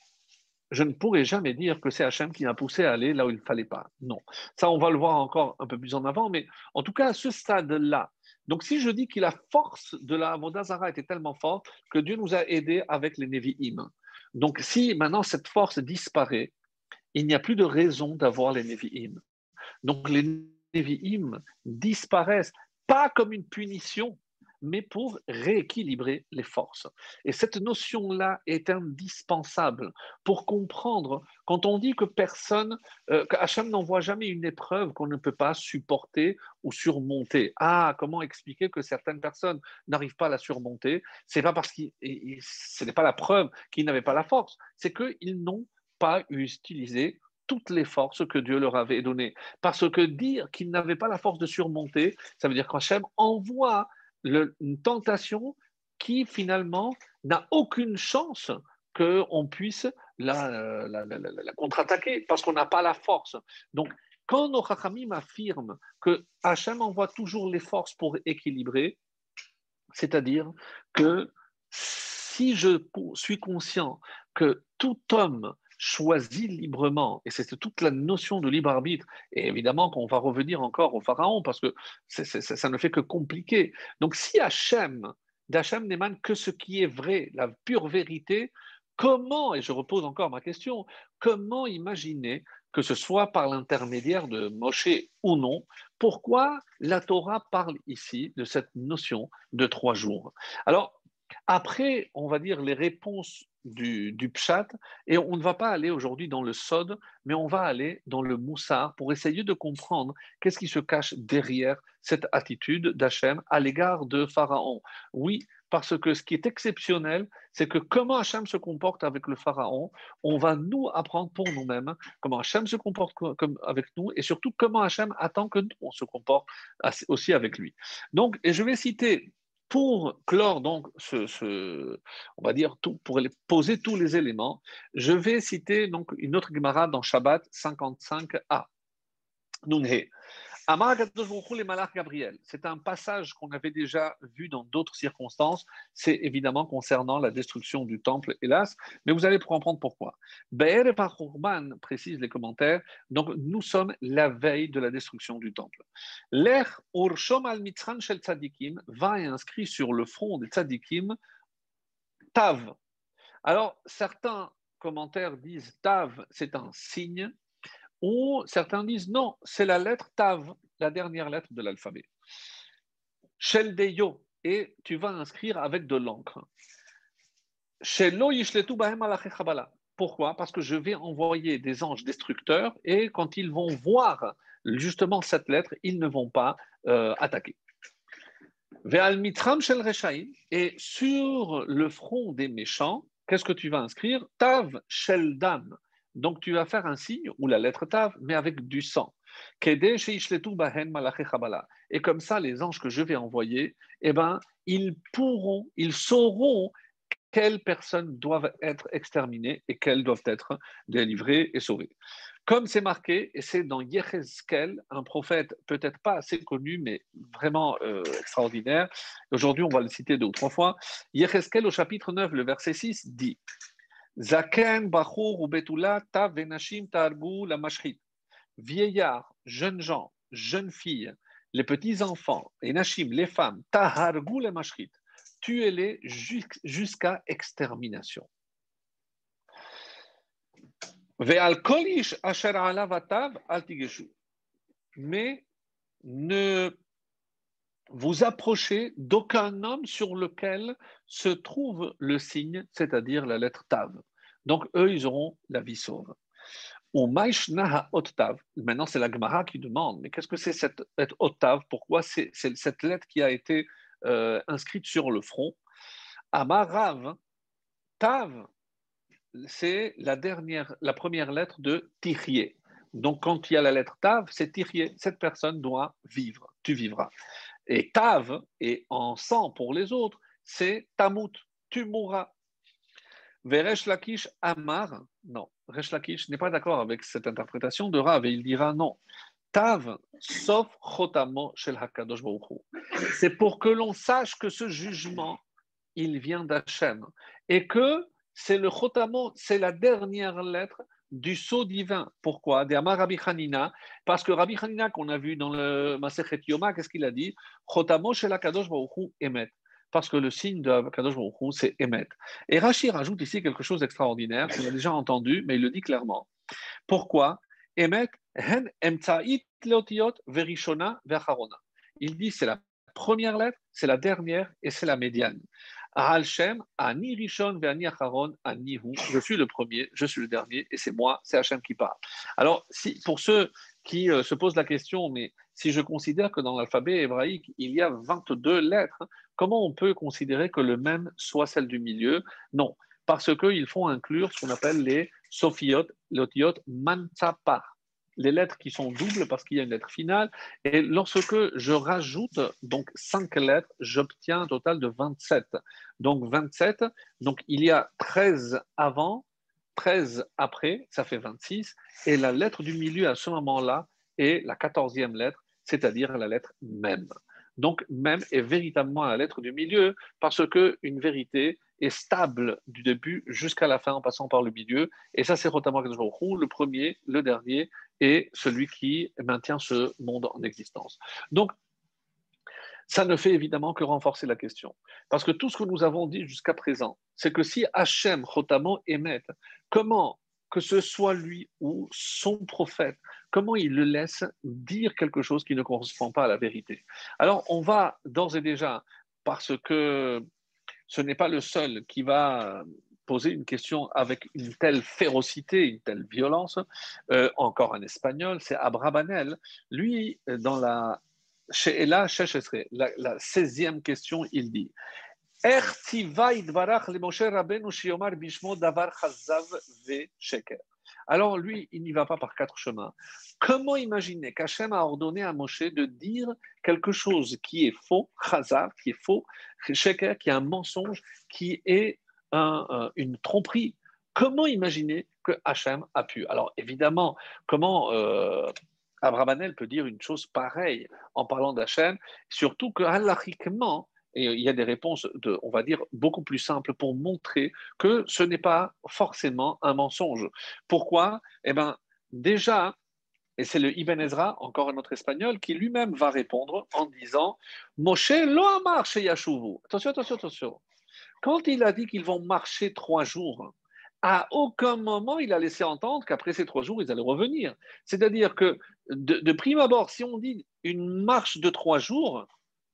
je ne pourrais jamais dire que c'est Hachem qui m'a poussé à aller là où il ne fallait pas. Non. Ça, on va le voir encore un peu plus en avant, mais en tout cas, à ce stade-là. Donc, si je dis que la force de la Vodazara était tellement forte que Dieu nous a aidés avec les Nevi'im. Donc, si maintenant cette force disparaît, il n'y a plus de raison d'avoir les Nevi'im. Donc, les Nevi'im disparaissent, pas comme une punition, mais pour rééquilibrer les forces. Et cette notion-là est indispensable pour comprendre quand on dit que personne, euh, n'envoie jamais une épreuve qu'on ne peut pas supporter ou surmonter. Ah, comment expliquer que certaines personnes n'arrivent pas à la surmonter? C'est pas parce que ce n'est pas la preuve qu'ils n'avaient pas la force, c'est qu'ils n'ont pas utilisé toutes les forces que Dieu leur avait données. Parce que dire qu'ils n'avaient pas la force de surmonter, ça veut dire qu'Hachem envoie une tentation qui finalement n'a aucune chance qu'on puisse la, contre-attaquer parce qu'on n'a pas la force. Donc, quand nos Chachamim affirment que Hachem envoie toujours les forces pour équilibrer, c'est-à-dire que si je suis conscient que tout homme choisit librement, et c'est toute la notion de libre arbitre, et évidemment qu'on va revenir encore au Pharaon, parce que ça ne fait que compliquer. Donc si Hachem, d'Hachem n'émane que ce qui est vrai, la pure vérité, comment, et je repose encore ma question, comment imaginer que ce soit par l'intermédiaire de Moshe ou non, pourquoi la Torah parle ici de cette notion de trois jours? Alors, après, on va dire les réponses du, du pshat et on ne va pas aller aujourd'hui dans le sod, mais on va aller dans le moussar pour essayer de comprendre qu'est-ce qui se cache derrière cette attitude d'Hachem à l'égard de Pharaon. Oui, parce que ce qui est exceptionnel, c'est que comment Hachem se comporte avec le Pharaon, on va nous apprendre pour nous-mêmes comment Hachem se comporte avec nous et surtout comment Hachem attend que nous on se aussi avec lui. Donc, et je vais citer pour clore donc ce, on va dire pour poser tous les éléments, je vais citer donc une autre Gemara dans Shabbat 55a. Nunhe. Gabriel. C'est un passage qu'on avait déjà vu dans d'autres circonstances. C'est évidemment concernant la destruction du temple, hélas, mais vous allez comprendre pourquoi. Be'er Parurban précise les commentaires. Donc, nous sommes la veille de la destruction du temple. L'air Urshom al Mitran shel Tzadikim va inscrit sur le front des Tzadikim Tav. Alors, certains commentaires disent Tav, c'est un signe ou certains disent non, c'est la lettre Tav, la dernière lettre de l'alphabet. Sheldeyo, et tu vas inscrire avec de l'encre. Pourquoi? Parce que je vais envoyer des anges destructeurs et quand ils vont voir justement cette lettre, ils ne vont pas euh, attaquer. Et sur le front des méchants, qu'est-ce que tu vas inscrire? Tav Sheldam. Donc tu vas faire un signe ou la lettre Tav, mais avec du sang. Et comme ça, les anges que je vais envoyer, eh ben, ils pourront, ils sauront quelles personnes doivent être exterminées et quelles doivent être délivrées et sauvées. Comme c'est marqué, et c'est dans Yechezkel, un prophète peut-être pas assez connu, mais vraiment euh, extraordinaire. Aujourd'hui, on va le citer deux ou trois fois. Yechezkel, au chapitre 9, le verset 6, dit Zaken, Bachur, ou Betula, Ta, Venashim, Tarbu, la Mashrit. Vieillards, jeunes gens, jeunes filles, les petits-enfants, et Nashim, les femmes, Tahargu, les Mashrit. Tuez-les jusqu'à extermination. Mais ne vous approchez d'aucun homme sur lequel se trouve le signe, c'est-à-dire la lettre Tav. Donc, eux, ils auront la vie sauve. Maintenant, c'est la Gemara qui demande, mais qu'est-ce que c'est cette lettre Ottav Pourquoi c'est cette lettre qui a été euh, inscrite sur le front? Amarav, Tav, c'est la dernière, la première lettre de Tirier. Donc, quand il y a la lettre Tav, c'est Tirier. Cette personne doit vivre. Tu vivras. Et Tav, et en sang pour les autres, c'est Tamut. Tu mourras. Veresh Lakish Amar, non, Resh Lakish n'est pas d'accord avec cette interprétation de Rav et il dira non. Tav, sauf Chotamo Shel Hakadosh C'est pour que l'on sache que ce jugement, il vient d'Hachem et que c'est le Chotamo, c'est la dernière lettre du sceau divin. Pourquoi? Hanina, parce que Rabbi Hanina qu'on a vu dans le Masechet Yoma, qu'est-ce qu'il a dit? Emet parce que le signe de Kadosh Baruch c'est Emet. Et Rachid rajoute ici quelque chose d'extraordinaire, qu'on a déjà entendu, mais il le dit clairement. Pourquoi? Emet, hen leotiot verishona verharona. Il dit c'est la première lettre, c'est la dernière et c'est la médiane. Je suis le premier, je suis le dernier, et c'est moi, c'est Hachem qui parle. Alors, si, pour ceux qui euh, se posent la question, mais si je considère que dans l'alphabet hébraïque, il y a 22 lettres, comment on peut considérer que le même soit celle du milieu? Non, parce qu'ils font inclure ce qu'on appelle les sophiot, l'otiot mantzapa, les lettres qui sont doubles parce qu'il y a une lettre finale. Et lorsque je rajoute donc 5 lettres, j'obtiens un total de 27. Donc 27, donc il y a 13 avant, 13 après, ça fait 26. Et la lettre du milieu à ce moment-là est la 14e lettre, c'est-à-dire la lettre même. Donc même est véritablement la lettre du milieu parce qu'une vérité est stable du début jusqu'à la fin en passant par le milieu. Et ça, c'est Rotamar le premier, le dernier et celui qui maintient ce monde en existence. Donc, ça ne fait évidemment que renforcer la question. Parce que tout ce que nous avons dit jusqu'à présent, c'est que si Hachem, Chotamo, émet, comment que ce soit lui ou son prophète, comment il le laisse dire quelque chose qui ne correspond pas à la vérité? Alors, on va d'ores et déjà, parce que ce n'est pas le seul qui va posé une question avec une telle férocité, une telle violence, euh, encore un espagnol, c'est Abrabanel. Lui, dans la chez la, la 16e question, il dit alors lui, il n'y va pas par quatre chemins. Comment imaginer qu'Hachem a ordonné à Moshe de dire quelque chose qui est faux, Chazar, qui est faux, Sheker, qui est un mensonge, qui est une tromperie? Comment imaginer que Hachem a pu? Alors évidemment, comment euh, peut dire une chose pareille en parlant d'Hachem, surtout que et il y a des réponses, on va dire, beaucoup plus simples pour montrer que ce n'est pas forcément un mensonge. Pourquoi? Eh bien, déjà, et c'est le Ibn Ezra, encore un autre espagnol, qui lui-même va répondre en disant Moshe lo amar Yashuvu. Attention, attention, attention. Quand il a dit qu'ils vont marcher trois jours, à aucun moment il a laissé entendre qu'après ces trois jours, ils allaient revenir. C'est-à-dire que de prime abord, si on dit une marche de trois jours,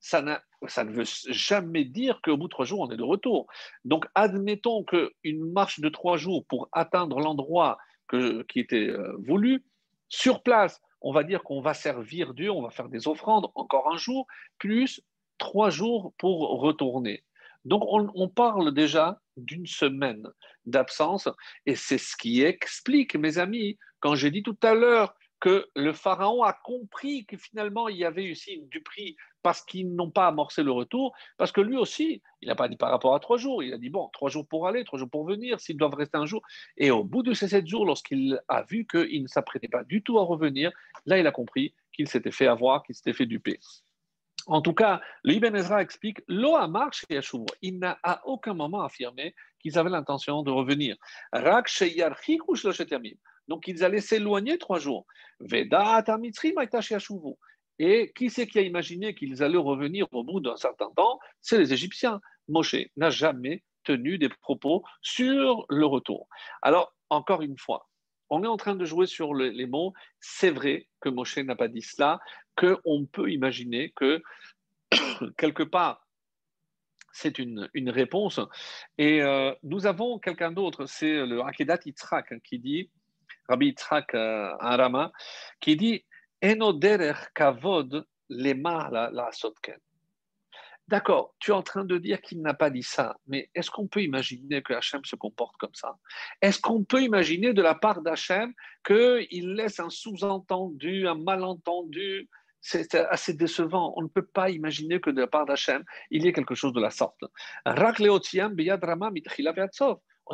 ça, ne veut jamais dire qu'au bout de trois jours, on est de retour. Donc, admettons qu'une marche de trois jours pour atteindre l'endroit qui était euh, voulu, sur place, on va dire qu'on va servir Dieu, on va faire des offrandes encore un jour, plus trois jours pour retourner. Donc, on, on parle déjà d'une semaine d'absence, et c'est ce qui explique, mes amis, quand j'ai dit tout à l'heure que le pharaon a compris que finalement il y avait aussi du prix parce qu'ils n'ont pas amorcé le retour, parce que lui aussi, il n'a pas dit par rapport à trois jours, il a dit bon, trois jours pour aller, trois jours pour venir, s'ils doivent rester un jour. Et au bout de ces sept jours, lorsqu'il a vu qu'il ne s'apprêtait pas du tout à revenir, là il a compris qu'il s'était fait avoir, qu'il s'était fait duper. En tout cas, le Ibn Ezra explique Lo marche et Il n'a à aucun moment affirmé qu'ils avaient l'intention de revenir. Donc ils allaient s'éloigner trois jours. Et qui c'est qui a imaginé qu'ils allaient revenir au bout d'un certain temps? C'est les Égyptiens. Moshe n'a jamais tenu des propos sur le retour. Alors, encore une fois, on est en train de jouer sur les mots. C'est vrai que Moshe n'a pas dit cela, qu'on peut imaginer que [COUGHS] quelque part, c'est une, réponse. Et euh, nous avons quelqu'un d'autre, c'est le Akedat Yitzhak qui dit Rabbi Yitzhak euh, Arama, qui dit kavod la. D'accord, tu es en train de dire qu'il n'a pas dit ça, mais est-ce qu'on peut imaginer que Hachem se comporte comme ça? Est-ce qu'on peut imaginer de la part d'Hachem qu'il laisse un sous-entendu, un malentendu? C'est assez décevant. On ne peut pas imaginer que de la part d'Hachem, il y ait quelque chose de la sorte. Est-ce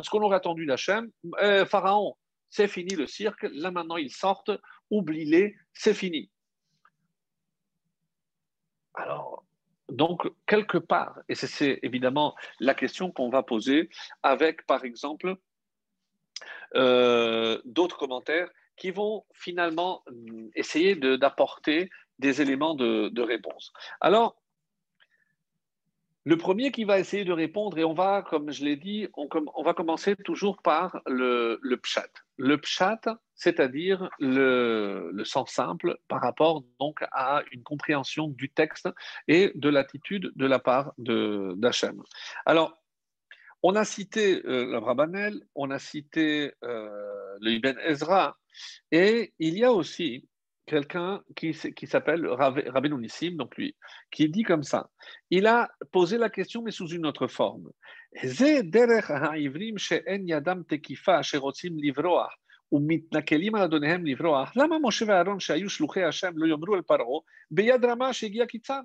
qu'on aurait attendu d'Hachem? Euh, Pharaon, c'est fini le cirque, là maintenant ils sortent, oublie-les, c'est fini. Alors, donc, quelque part, et c'est évidemment la question qu'on va poser avec, par exemple, euh, d'autres commentaires qui vont finalement essayer d'apporter des éléments de, de réponse. Alors, le premier qui va essayer de répondre, et on va, comme je l'ai dit, on, va commencer toujours par le, le pshat. Le pshat, c'est-à-dire le, le, sens simple par rapport donc à une compréhension du texte et de l'attitude de la part d'Hachem. Alors, on a cité euh, l'Abrabanel, on a cité euh, le Ibn Ezra, et il y a aussi quelqu'un qui, qui s'appelle Rabbeinu Nissim, donc lui, qui dit comme ça. Il a posé la question, mais sous une autre forme. ומתנכלים על אדוניהם לברוח, למה משה ואהרון שהיו שלוחי השם לא יאמרו אל פרעה ביד רמה שהגיע קיצן?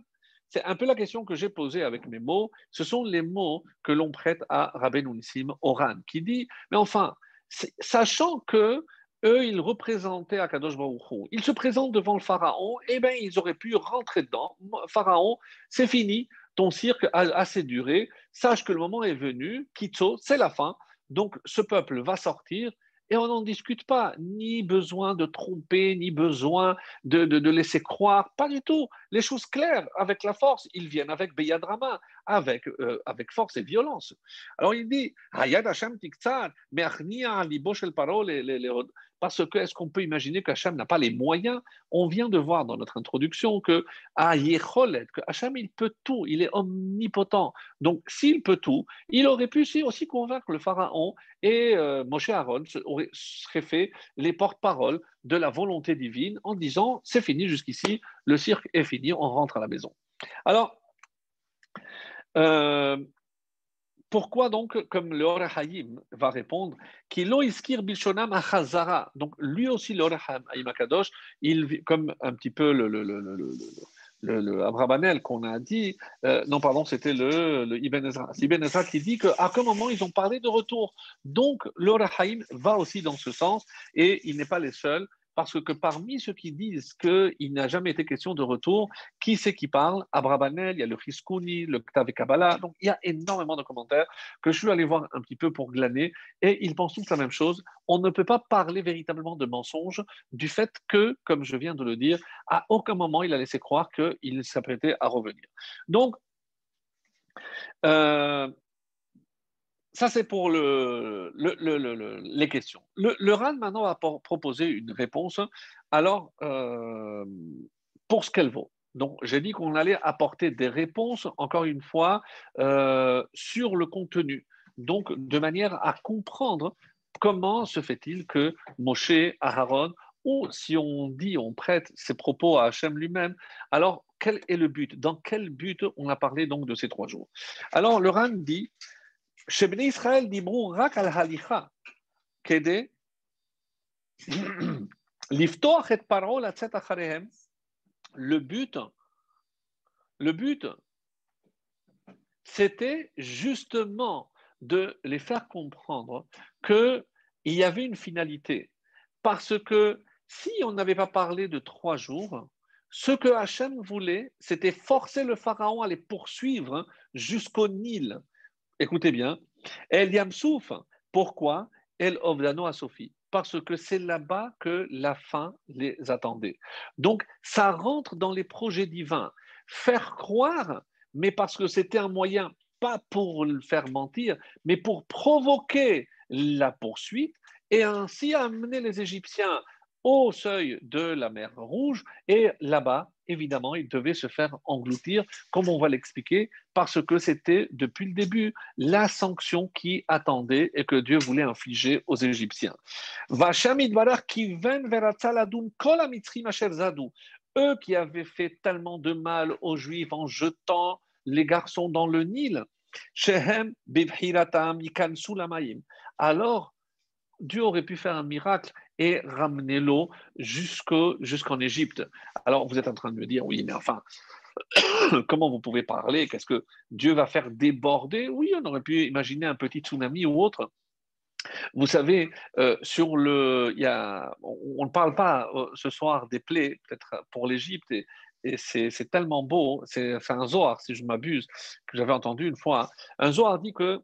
C'est un peu la question que j'ai posée avec mes mots. Ce sont les mots que l'on prête à Rabbeinu Nissim Oran, qui dit, mais enfin, sachant que eux, ils représentaient Akadosh Baruch Ils se présentent devant le pharaon, et eh bien, ils auraient pu rentrer dedans. Pharaon, c'est fini, ton cirque a assez duré, sache que le moment est venu, Kitso, c'est la fin, donc ce peuple va sortir, et on n'en discute pas, ni besoin de tromper, ni besoin de, laisser croire, pas du tout. Les choses claires, avec la force, ils viennent avec Beyadrama. avec, euh, avec force et violence. Alors il dit, parce que est-ce qu'on peut imaginer qu'Hachem n'a pas les moyens? On vient de voir dans notre introduction que que Hachem il peut tout, il est omnipotent. Donc s'il peut tout, il aurait pu aussi convaincre le pharaon et euh, Moshe Aaron aurait, serait fait les porte-paroles de la volonté divine en disant c'est fini jusqu'ici, le cirque est fini, on rentre à la maison. Alors, euh, pourquoi donc, comme le Hayim va répondre. Donc lui aussi, le Hayim Akadosh, il comme un petit peu le, le, le, le le, Abrabanel qu'on a dit, euh, non pardon, c'était le, le, Ibn Ezra. C'est Ibn Ezra qui dit qu'à quel moment ils ont parlé de retour. Donc le Hayim va aussi dans ce sens et il n'est pas les seuls parce que parmi ceux qui disent qu'il n'a jamais été question de retour, qui c'est qui parle? Abrabanel, il y a le Chiskouni, le Ktav Kabbalah, donc il y a énormément de commentaires que je suis allé voir un petit peu pour glaner, et ils pensent tous la même chose. On ne peut pas parler véritablement de mensonge du fait que, comme je viens de le dire, à aucun moment il a laissé croire qu'il s'apprêtait à revenir. Donc, euh, ça, c'est pour le, les questions. Le, RAN, maintenant, va proposer une réponse. Alors, euh, pour ce qu'elle vaut. Donc, j'ai dit qu'on allait apporter des réponses, encore une fois, euh, sur le contenu. Donc, de manière à comprendre comment se fait-il que Moshe, Aaron, ou si on dit, on prête ses propos à Hachem lui-même, alors quel est le but? Dans quel but on a parlé donc de ces trois jours? Alors, le RAN dit שבני ישראל דיברו רק על הליכה כדי לפתוח את פרעה לצאת אחריהם. Le but, le but, c'était justement de les faire comprendre qu'il y avait une finalité. Parce que si on n'avait pas parlé de trois jours, ce que Hachem voulait, c'était forcer le Pharaon à les poursuivre jusqu'au Nil. Écoutez bien. El Yamsouf, pourquoi? El Ovdano à Sophie Parce que c'est là-bas que la fin les attendait. Donc, ça rentre dans les projets divins. Faire croire, mais parce que c'était un moyen, pas pour le faire mentir, mais pour provoquer la poursuite et ainsi amener les Égyptiens au seuil de la mer Rouge. Et là-bas, évidemment, il devait se faire engloutir, comme on va l'expliquer, parce que c'était depuis le début la sanction qui attendait et que Dieu voulait infliger aux Égyptiens. Eux qui avaient fait tellement de mal aux Juifs en jetant les garçons dans le Nil, alors Dieu aurait pu faire un miracle et ramener l'eau jusqu'en Égypte. Alors vous êtes en train de me dire, oui, mais enfin, [COUGHS] comment vous pouvez parler? Qu'est-ce que Dieu va faire déborder? Oui, on aurait pu imaginer un petit tsunami ou autre. Vous savez, euh, sur le, y a, on ne parle pas euh, ce soir des plaies, peut-être pour l'Égypte, et, c'est tellement beau. C'est un Zohar, si je m'abuse, que j'avais entendu une fois. Un Zohar dit que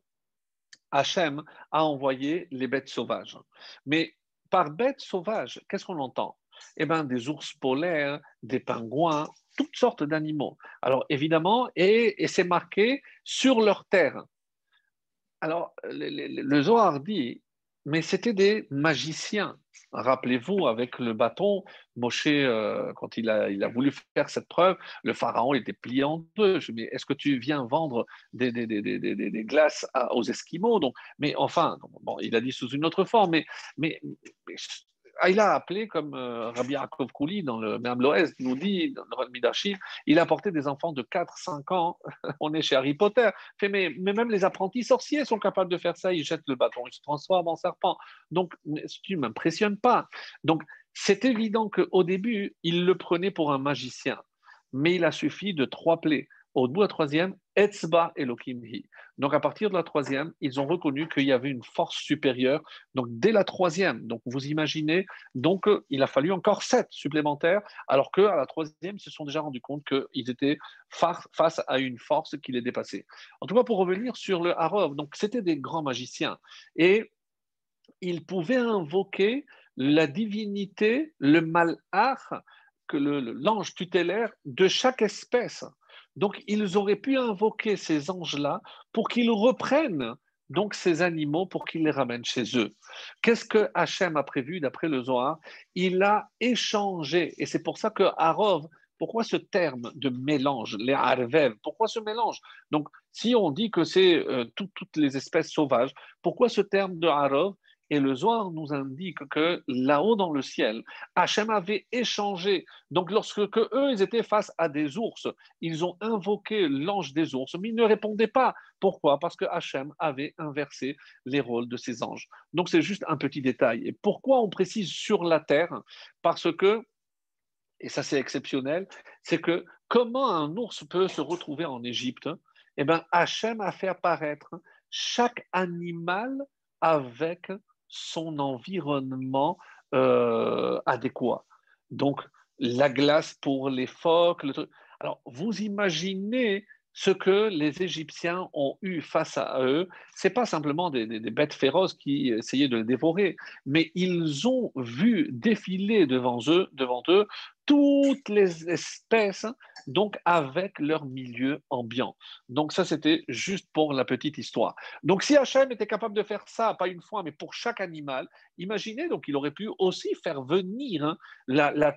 Hachem a envoyé les bêtes sauvages. Mais par bêtes sauvages, qu'est-ce qu'on entend? Eh bien, des ours polaires, des pingouins, toutes sortes d'animaux. Alors, évidemment, et, c'est marqué sur leur terre. Alors, le, le Zohar dit, mais c'était des magiciens. Rappelez-vous, avec le bâton, Moshe, euh, quand il a, il a, voulu faire cette preuve, le pharaon était plié en deux. Je dis, est-ce que tu viens vendre des, des, des, des glaces aux Esquimaux? Donc, Mais enfin, bon, il a dit sous une autre forme, mais, mais, mais ah, il a appelé, comme euh, Rabbi Yaakov Kouli dans le Même Loès nous dit, dans le Midashim, il a apporté des enfants de 4-5 ans. [LAUGHS] On est chez Harry Potter. Fait, mais, mais, même les apprentis sorciers sont capables de faire ça. Ils jettent le bâton, ils se transforment en serpent. Donc, tu ne m'impressionnes pas. Donc, c'est évident qu'au début, il le prenait pour un magicien. Mais il a suffi de trois plaies. Au bout de la troisième, Etzba Elohimhi. Donc à partir de la troisième, ils ont reconnu qu'il y avait une force supérieure. Donc dès la troisième, donc vous imaginez, donc euh, il a fallu encore sept supplémentaires, alors qu'à la troisième, ils se sont déjà rendus compte qu'ils étaient face à une force qui les dépassait. En tout cas, pour revenir sur le Harov, donc c'était des grands magiciens et ils pouvaient invoquer la divinité, le malach, l'ange tutélaire de chaque espèce. Donc, ils auraient pu invoquer ces anges-là pour qu'ils reprennent donc ces animaux pour qu'ils les ramènent chez eux. Qu'est-ce que Hachem a prévu d'après le Zohar? Il a échangé, et c'est pour ça que Harov, pourquoi ce terme de mélange, les arvev Pourquoi ce mélange? Donc, si on dit que c'est euh, toutes les espèces sauvages, pourquoi ce terme de Harov? Et le Zohar nous indique que là-haut dans le ciel, Hachem avait échangé. Donc lorsque eux, ils étaient face à des ours, ils ont invoqué l'ange des ours, mais ils ne répondaient pas. Pourquoi? Parce que Hachem avait inversé les rôles de ces anges. Donc c'est juste un petit détail. Et pourquoi on précise sur la terre? Parce que, et ça c'est exceptionnel, c'est que comment un ours peut se retrouver en Égypte? Eh bien, Hachem a fait apparaître chaque animal avec son environnement euh, adéquat. Donc, la glace pour les phoques. Alors, vous imaginez ce que les Égyptiens ont eu face à eux, c'est pas simplement des, bêtes féroces qui essayaient de les dévorer, mais ils ont vu défiler devant eux, devant eux toutes les espèces, donc avec leur milieu ambiant. Donc ça, c'était juste pour la petite histoire. Donc si Hachem était capable de faire ça, pas une fois, mais pour chaque animal, imaginez, donc il aurait pu aussi faire venir hein,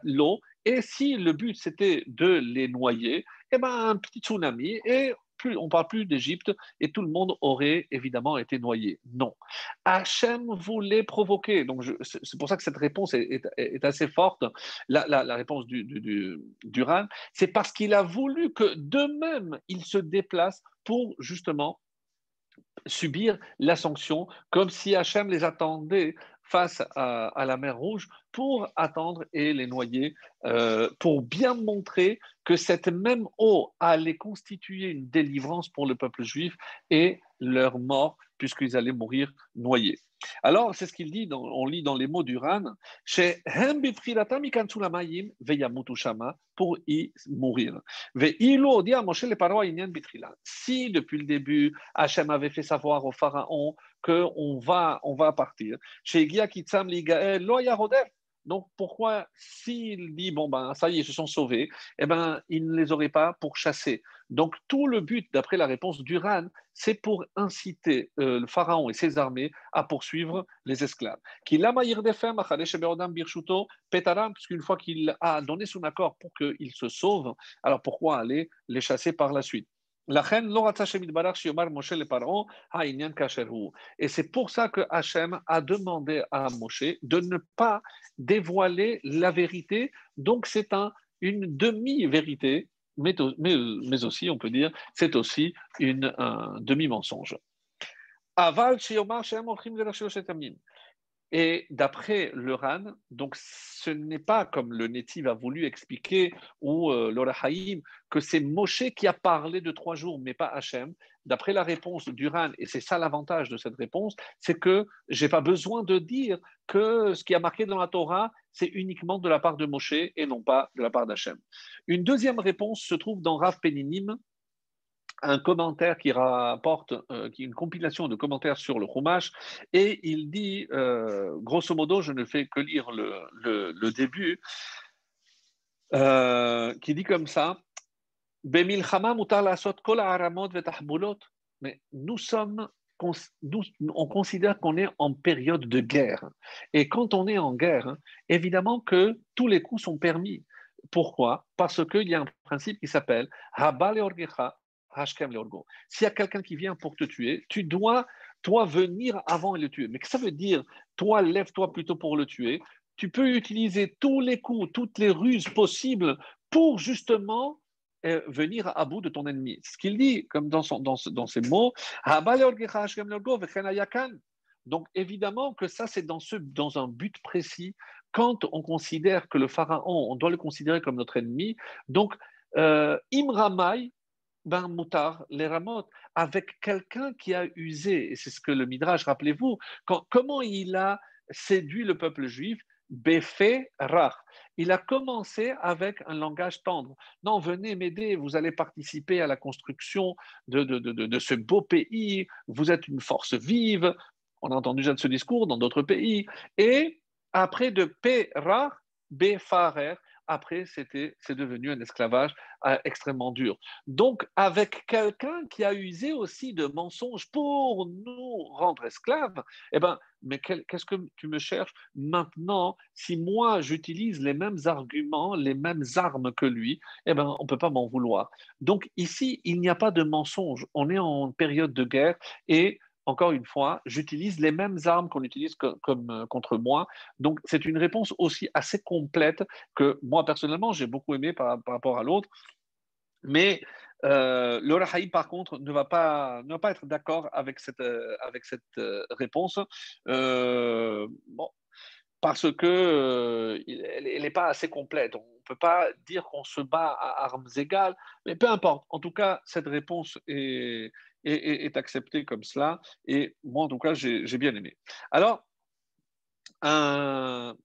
l'eau et si le but c'était de les noyer, eh ben, un petit tsunami et plus, on parle plus d'Égypte et tout le monde aurait évidemment été noyé. Non. Hachem voulait provoquer. Donc c'est pour ça que cette réponse est, assez forte, la, réponse du, du, C'est parce qu'il a voulu que d'eux-mêmes ils se déplacent pour justement subir la sanction, comme si Hachem les attendait face à, la mer Rouge pour attendre et les noyer, euh, pour bien montrer que cette même eau allait constituer une délivrance pour le peuple juif et leur mort, puisqu'ils allaient mourir noyés. Alors, c'est ce qu'il dit, on lit dans les mots du Ran, pour y mourir. Si depuis le début, Hachem avait fait savoir au Pharaon qu'on va, on va partir, donc pourquoi, s'il dit, bon ben ça y est, ils se sont sauvés, eh ben il ne les aurait pas pour chasser. Donc tout le but, d'après la réponse d'Uran, c'est pour inciter euh, le pharaon et ses armées à poursuivre les esclaves. Qu'il a femmes, puisqu'une fois qu'il a donné son accord pour qu'ils se sauvent, alors pourquoi aller les chasser par la suite? Et c'est pour ça que Hachem a demandé à Moshe de ne pas dévoiler la vérité. Donc c'est un, une demi-vérité, mais, mais, aussi, on peut dire, c'est aussi une, un demi-mensonge. Et d'après le RAN, donc ce n'est pas comme le Netiv a voulu expliquer ou euh, l'Orahaïm que c'est Moshe qui a parlé de trois jours, mais pas Hachem. D'après la réponse du RAN, et c'est ça l'avantage de cette réponse, c'est que j'ai pas besoin de dire que ce qui a marqué dans la Torah, c'est uniquement de la part de Moshe et non pas de la part d'Hachem. Une deuxième réponse se trouve dans Rav Peninim, un commentaire qui rapporte, euh, qui une compilation de commentaires sur le Chumash, et il dit, euh, grosso modo, je ne fais que lire le, début, euh, qui dit comme ça, mais nous sommes, on considère qu'on est en période de guerre. Et quand on est en guerre, évidemment que tous les coups sont permis. Pourquoi? Parce qu'il y a un principe qui s'appelle Habal s'il y a quelqu'un qui vient pour te tuer, tu dois, toi, venir avant et le tuer. Mais que ça veut dire, toi, lève-toi plutôt pour le tuer. Tu peux utiliser tous les coups, toutes les ruses possibles pour justement euh, venir à bout de ton ennemi. Ce qu'il dit, comme dans, son, dans, dans ces mots, donc évidemment que ça, c'est dans, ce, dans un but précis. Quand on considère que le pharaon, on doit le considérer comme notre ennemi, donc euh, Imramai, ben moutar les ramot, avec quelqu'un qui a usé, et c'est ce que le Midrash, rappelez-vous, comment il a séduit le peuple juif, Befé Rach. Il a commencé avec un langage tendre. Non, venez m'aider, vous allez participer à la construction de, de, de, de, ce beau pays, vous êtes une force vive. On a entendu déjà ce discours dans d'autres pays. Et après de P Rach, Befarer, après, c'était, c'est devenu un esclavage euh, extrêmement dur. Donc, avec quelqu'un qui a usé aussi de mensonges pour nous rendre esclaves, eh ben, mais qu'est-ce que tu me cherches maintenant Si moi, j'utilise les mêmes arguments, les mêmes armes que lui, eh ben, on ne peut pas m'en vouloir. Donc, ici, il n'y a pas de mensonge. On est en période de guerre et encore une fois, j'utilise les mêmes armes qu'on utilise comme, euh, contre moi. Donc, c'est une réponse aussi assez complète que moi, personnellement, j'ai beaucoup aimé par, rapport à l'autre. Mais euh, le par contre, ne va pas, ne pas être d'accord avec cette, euh, avec cette euh, réponse. bon, parce que elle n'est pas assez complète. On ne peut pas dire qu'on se bat à armes égales, mais peu importe. En tout cas, cette réponse est, est, accepté comme cela. Et moi, en tout cas, j'ai bien aimé. Alors, un,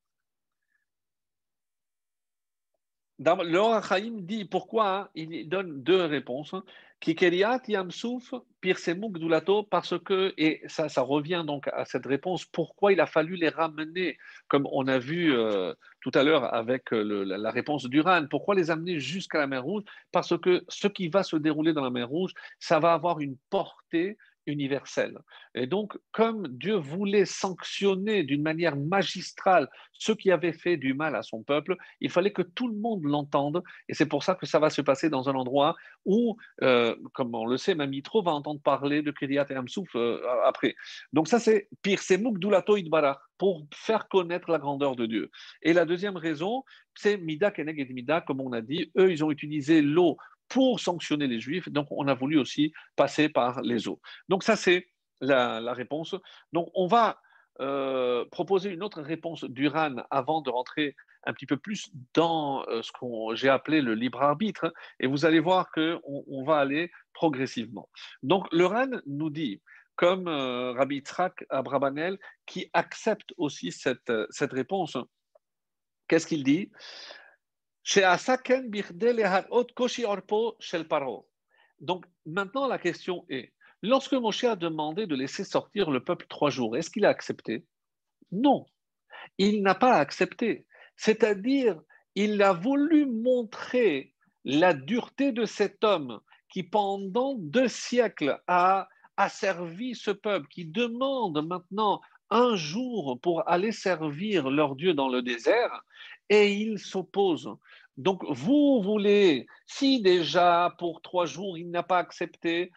le Chaim dit pourquoi hein, il donne deux réponses. Kikeriat Yamsouf Pirsemuk Dulato, parce que, et ça, revient donc à cette réponse, pourquoi il a fallu les ramener, comme on a vu euh, tout à l'heure avec euh, la, réponse d'Uran, pourquoi les amener jusqu'à la mer Rouge? Parce que ce qui va se dérouler dans la mer Rouge, ça va avoir une portée universelle. Et donc, comme Dieu voulait sanctionner d'une manière magistrale ceux qui avaient fait du mal à son peuple, il fallait que tout le monde l'entende. Et c'est pour ça que ça va se passer dans un endroit où, euh, comme on le sait, Mamitro va entendre parler de Kriyat et Amsouf euh, après. Donc ça, c'est pire, c'est Mukdulato Idbarach, pour faire connaître la grandeur de Dieu. Et la deuxième raison, c'est Mida Keneg et Mida, comme on a dit. Eux, ils ont utilisé l'eau pour sanctionner les Juifs. Donc, on a voulu aussi passer par les eaux. Donc, ça, c'est la, réponse. Donc, on va euh, proposer une autre réponse d'Uran avant de rentrer un petit peu plus dans euh, ce que j'ai appelé le libre arbitre. Et vous allez voir qu'on on va aller progressivement. Donc, le nous dit, comme euh, Rabbi Yitzhak Abrabanel, qui accepte aussi cette réponse, qu'est-ce qu'il dit? Donc maintenant la question est, lorsque Moshe a demandé de laisser sortir le peuple trois jours, est-ce qu'il a accepté? Non, il n'a pas accepté. C'est-à-dire, il a voulu montrer la dureté de cet homme qui pendant deux siècles a asservi ce peuple, qui demande maintenant un jour pour aller servir leur Dieu dans le désert, et il s'oppose. Donc, vous voulez, si déjà pour trois jours il n'a pas accepté,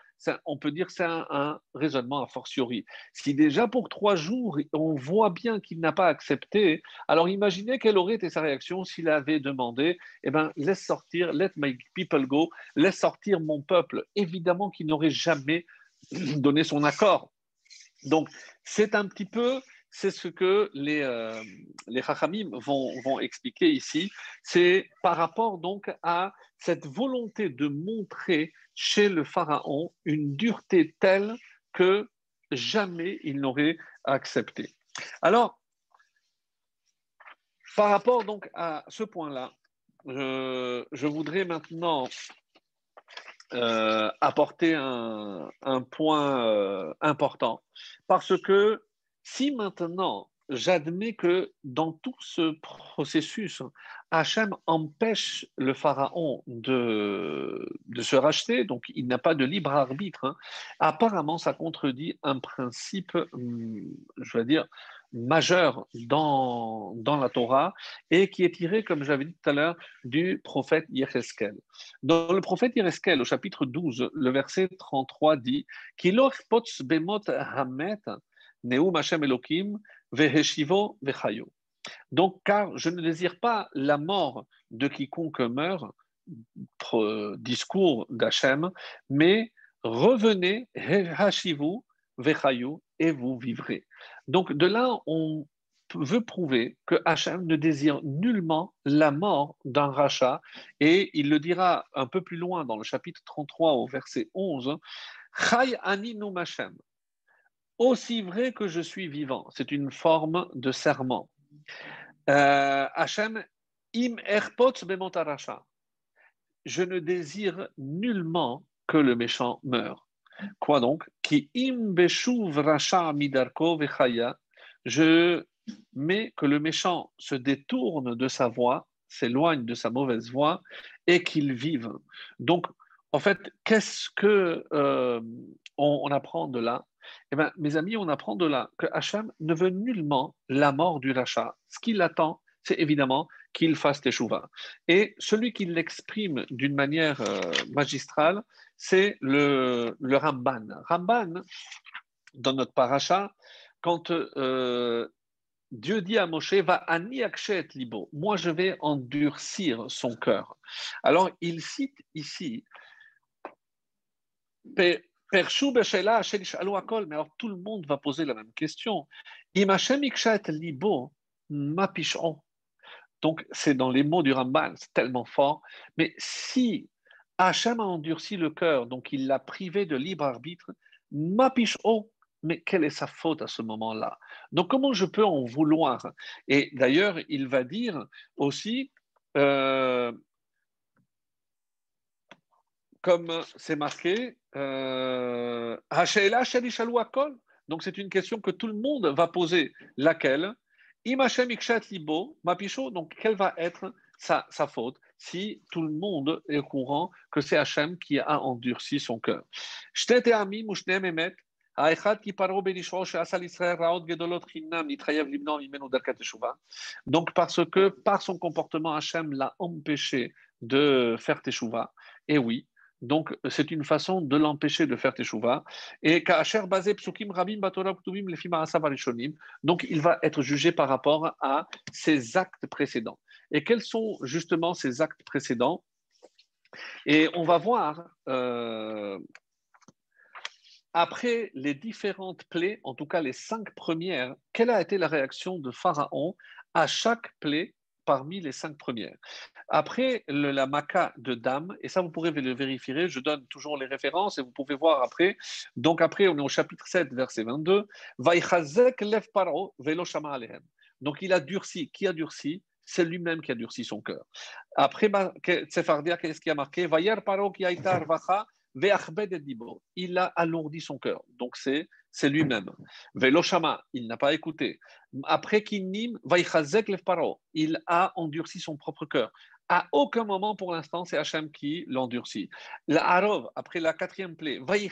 on peut dire que c'est un, raisonnement a fortiori. Si déjà pour trois jours on voit bien qu'il n'a pas accepté, alors imaginez quelle aurait été sa réaction s'il avait demandé Eh bien, laisse sortir, let my people go, laisse sortir mon peuple. Évidemment qu'il n'aurait jamais donné son accord. Donc, c'est un petit peu c'est ce que les, euh, les vont, vont, expliquer ici. C'est par rapport donc à cette volonté de montrer chez le Pharaon une dureté telle que jamais il n'aurait accepté. Alors, par rapport donc à ce point-là, je, voudrais maintenant euh, apporter un, point euh, important. Parce que si maintenant j'admets que dans tout ce processus, Hachem empêche le pharaon de, de se racheter, donc il n'a pas de libre arbitre, hein, apparemment ça contredit un principe, hum, je vais dire, majeur dans, la Torah et qui est tiré, comme j'avais dit tout à l'heure, du prophète Yecheskel. Dans le prophète Yecheskel, au chapitre 12, le verset 33 dit bemot hamet Veheshivo Vechayo. Donc, car je ne désire pas la mort de quiconque meurt, discours d'Hachem, mais revenez, et vous vivrez. Donc, de là, on veut prouver que Hachem ne désire nullement la mort d'un rachat, et il le dira un peu plus loin dans le chapitre 33 au verset 11, Chai ani Hashem aussi vrai que je suis vivant. C'est une forme de serment. Euh, Hachem, im erpot bemontaracha. Je ne désire nullement que le méchant meure. Quoi donc? Qui racha midarko. Je mets que le méchant se détourne de sa voie, s'éloigne de sa mauvaise voie et qu'il vive. Donc, en fait, qu'est-ce que euh, on, apprend de là? Eh bien, mes amis, on apprend de là que Hachem ne veut nullement la mort du rachat. Ce qu'il attend, c'est évidemment qu'il fasse teshuva. Et celui qui l'exprime d'une manière euh, magistrale, c'est le, le Ramban. Ramban, dans notre paracha, quand euh, Dieu dit à Moshe, va aniakshet libo, moi je vais endurcir son cœur. Alors il cite ici, mais alors tout le monde va poser la même question. libo, Donc c'est dans les mots du Ramban, c'est tellement fort. Mais si Hachem a endurci le cœur, donc il l'a privé de libre arbitre, mapisho, mais quelle est sa faute à ce moment-là? Donc comment je peux en vouloir? Et d'ailleurs, il va dire aussi, euh, comme c'est marqué, euh, donc c'est une question que tout le monde va poser. Laquelle? Donc quelle va être sa, faute si tout le monde est au courant que c'est Hachem qui a endurci son cœur. Donc, parce que par son comportement, Hachem l'a empêché de faire teshuva. Et oui, donc c'est une façon de l'empêcher de faire teshuva. Et donc il va être jugé par rapport à ses actes précédents. Et quels sont justement ces actes précédents? Et on va voir euh, après les différentes plaies, en tout cas les cinq premières, quelle a été la réaction de Pharaon à chaque plaie parmi les cinq premières? Après la maca de Dame, et ça vous pourrez le vérifier, je donne toujours les références et vous pouvez voir après. Donc après, on est au chapitre 7, verset 22. lev paro velo Donc il a durci. Qui a durci? C'est lui-même qui a durci son cœur. Après, Tsefardia, qu'est-ce qui a marqué? Il a alourdi son cœur. Donc c'est c'est lui-même. Veloshama, il n'a pas écouté. Après Kinnim, paro, il a endurci son propre cœur. À aucun moment pour l'instant, c'est Hachem qui l'endurcit. La Harov, après la quatrième plaie, et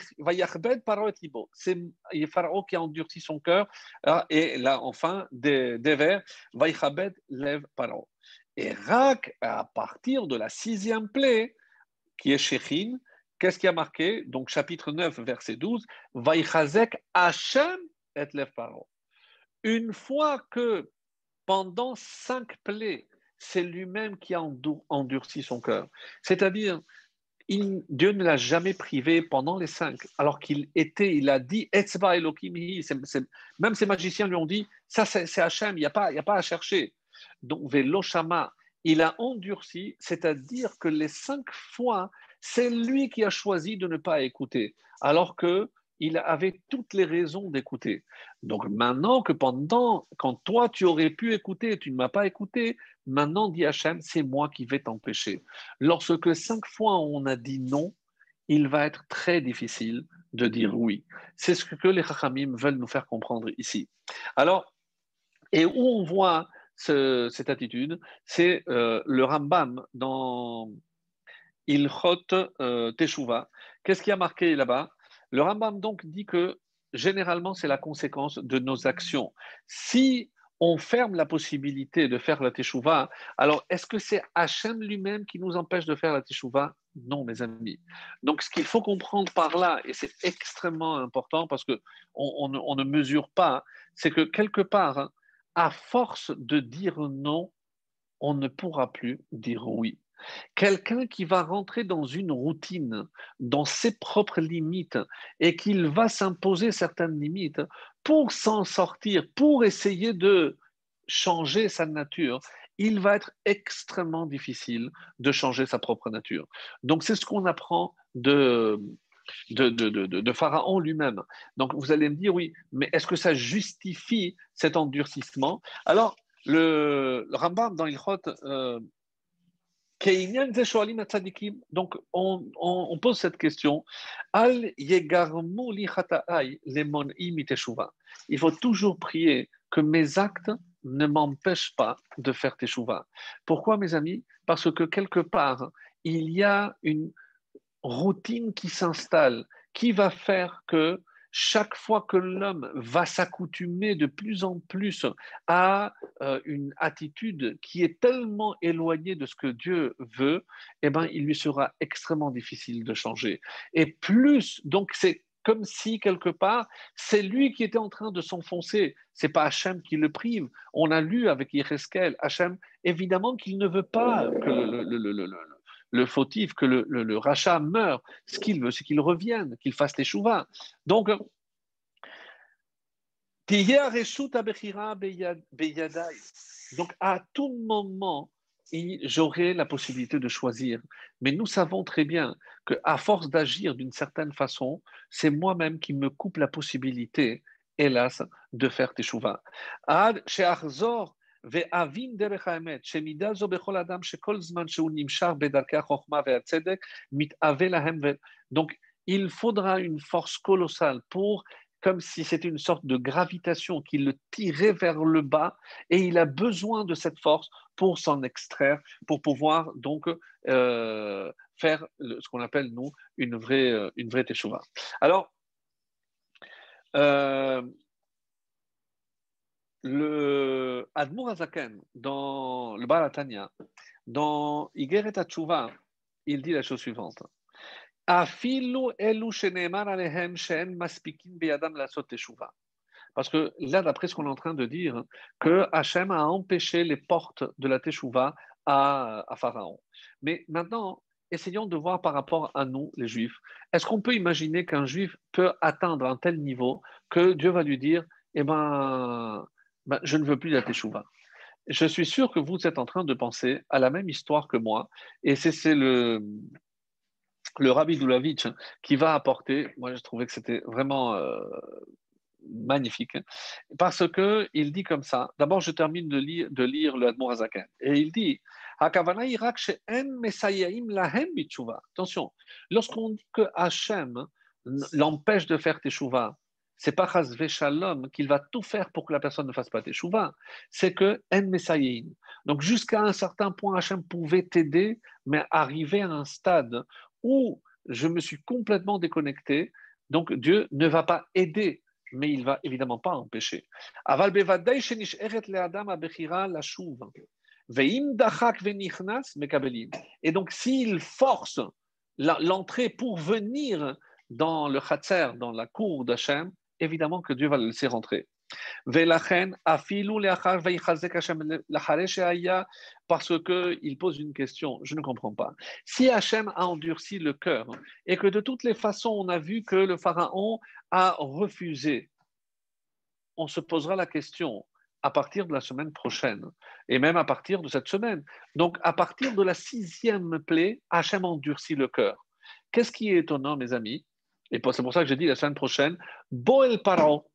c'est Pharaon qui a endurci son cœur. Ah, et là, enfin, des, vers, lev paro. Et Rak, à partir de la sixième plaie, qui est Shechin, Qu'est-ce qui a marqué? Donc, chapitre 9, verset 12, Vaïchazek Hachem et Paro. Une fois que pendant cinq plaies, c'est lui-même qui a endurci son cœur. C'est-à-dire, Dieu ne l'a jamais privé pendant les cinq, alors qu'il était, il a dit, Etzba même ces magiciens lui ont dit, ça c'est Hachem, il n'y a, pas, a pas à chercher. Donc, Veloshama, il a endurci, c'est-à-dire que les cinq fois, c'est lui qui a choisi de ne pas écouter, alors que il avait toutes les raisons d'écouter. Donc maintenant que pendant, quand toi tu aurais pu écouter, tu ne m'as pas écouté, maintenant dit Hachem, c'est moi qui vais t'empêcher. Lorsque cinq fois on a dit non, il va être très difficile de dire oui. C'est ce que les Chachamim veulent nous faire comprendre ici. Alors, et où on voit cette attitude, c'est euh, le Rambam dans Ilchot euh, Teshuva. Qu'est-ce qui a marqué là-bas? Le Rambam donc dit que généralement c'est la conséquence de nos actions. Si on ferme la possibilité de faire la Teshuva, alors est-ce que c'est Hachem lui-même qui nous empêche de faire la Teshuva? Non, mes amis. Donc ce qu'il faut comprendre par là, et c'est extrêmement important parce qu'on on, ne mesure pas, c'est que quelque part, à force de dire non, on ne pourra plus dire oui. Quelqu'un qui va rentrer dans une routine, dans ses propres limites, et qu'il va s'imposer certaines limites pour s'en sortir, pour essayer de changer sa nature, il va être extrêmement difficile de changer sa propre nature. Donc c'est ce qu'on apprend de, de, Pharaon lui-même. Donc vous allez me dire, oui, mais est-ce que ça justifie cet endurcissement? Alors, le, Rambam dans Ilchot euh, donc, on, pose cette question. Il faut toujours prier que mes actes ne m'empêche pas de faire teshuva. Pourquoi, mes amis? Parce que quelque part, il y a une routine qui s'installe, qui va faire que chaque fois que l'homme va s'accoutumer de plus en plus à euh, une attitude qui est tellement éloignée de ce que Dieu veut, eh ben, il lui sera extrêmement difficile de changer. Et plus, donc c'est comme si quelque part, c'est lui qui était en train de s'enfoncer. C'est pas Hachem qui le prive. On a lu avec Yereskel, Hachem, évidemment qu'il ne veut pas que le, fautif, que le, rachat meure. Ce qu'il veut, c'est qu'il revienne, qu'il fasse les chouvas. Donc, donc à tout moment, j'aurai la possibilité de choisir. Mais nous savons très bien qu'à force d'agir d'une certaine façon, c'est moi-même qui me coupe la possibilité, hélas, de faire teshuva. Donc, il faudra une force colossale pour comme si c'était une sorte de gravitation qui le tirait vers le bas, et il a besoin de cette force pour s'en extraire, pour pouvoir donc euh, faire ce qu'on appelle, nous, une vraie, euh, une vraie teshuva. Alors, euh, le Admur Azaken, dans le Balatania, dans Igeret il dit la chose suivante. Parce que là, d'après ce qu'on est en train de dire, que Hachem a empêché les portes de la Teshuvah à, à Pharaon. Mais maintenant, essayons de voir par rapport à nous, les Juifs. Est-ce qu'on peut imaginer qu'un Juif peut atteindre un tel niveau que Dieu va lui dire, eh ben, ben je ne veux plus la Teshuvah Je suis sûr que vous êtes en train de penser à la même histoire que moi, et c'est le le Rabbi Doulavitch qui va apporter, moi je trouvais que c'était vraiment euh, magnifique, parce que il dit comme ça, d'abord je termine de lire, de lire le Admor Azaken, et il dit, Attention, lorsqu'on dit que Hachem l'empêche de faire teshuva, c'est pas Chazve Shalom qu'il va tout faire pour que la personne ne fasse pas teshuva, c'est que En. Donc jusqu'à un certain point, Hachem pouvait t'aider, mais arriver à un stade où je me suis complètement déconnecté, donc Dieu ne va pas aider, mais il va évidemment pas empêcher. Et donc s'il force l'entrée pour venir dans le khatser, dans la cour d'Hachem, évidemment que Dieu va le laisser rentrer parce qu'il pose une question, je ne comprends pas. Si Hachem a endurci le cœur et que de toutes les façons on a vu que le pharaon a refusé, on se posera la question à partir de la semaine prochaine et même à partir de cette semaine. Donc à partir de la sixième plaie, Hachem endurci le cœur. Qu'est-ce qui est étonnant, mes amis? Et c'est pour ça que j'ai dit la semaine prochaine, Boel Paro,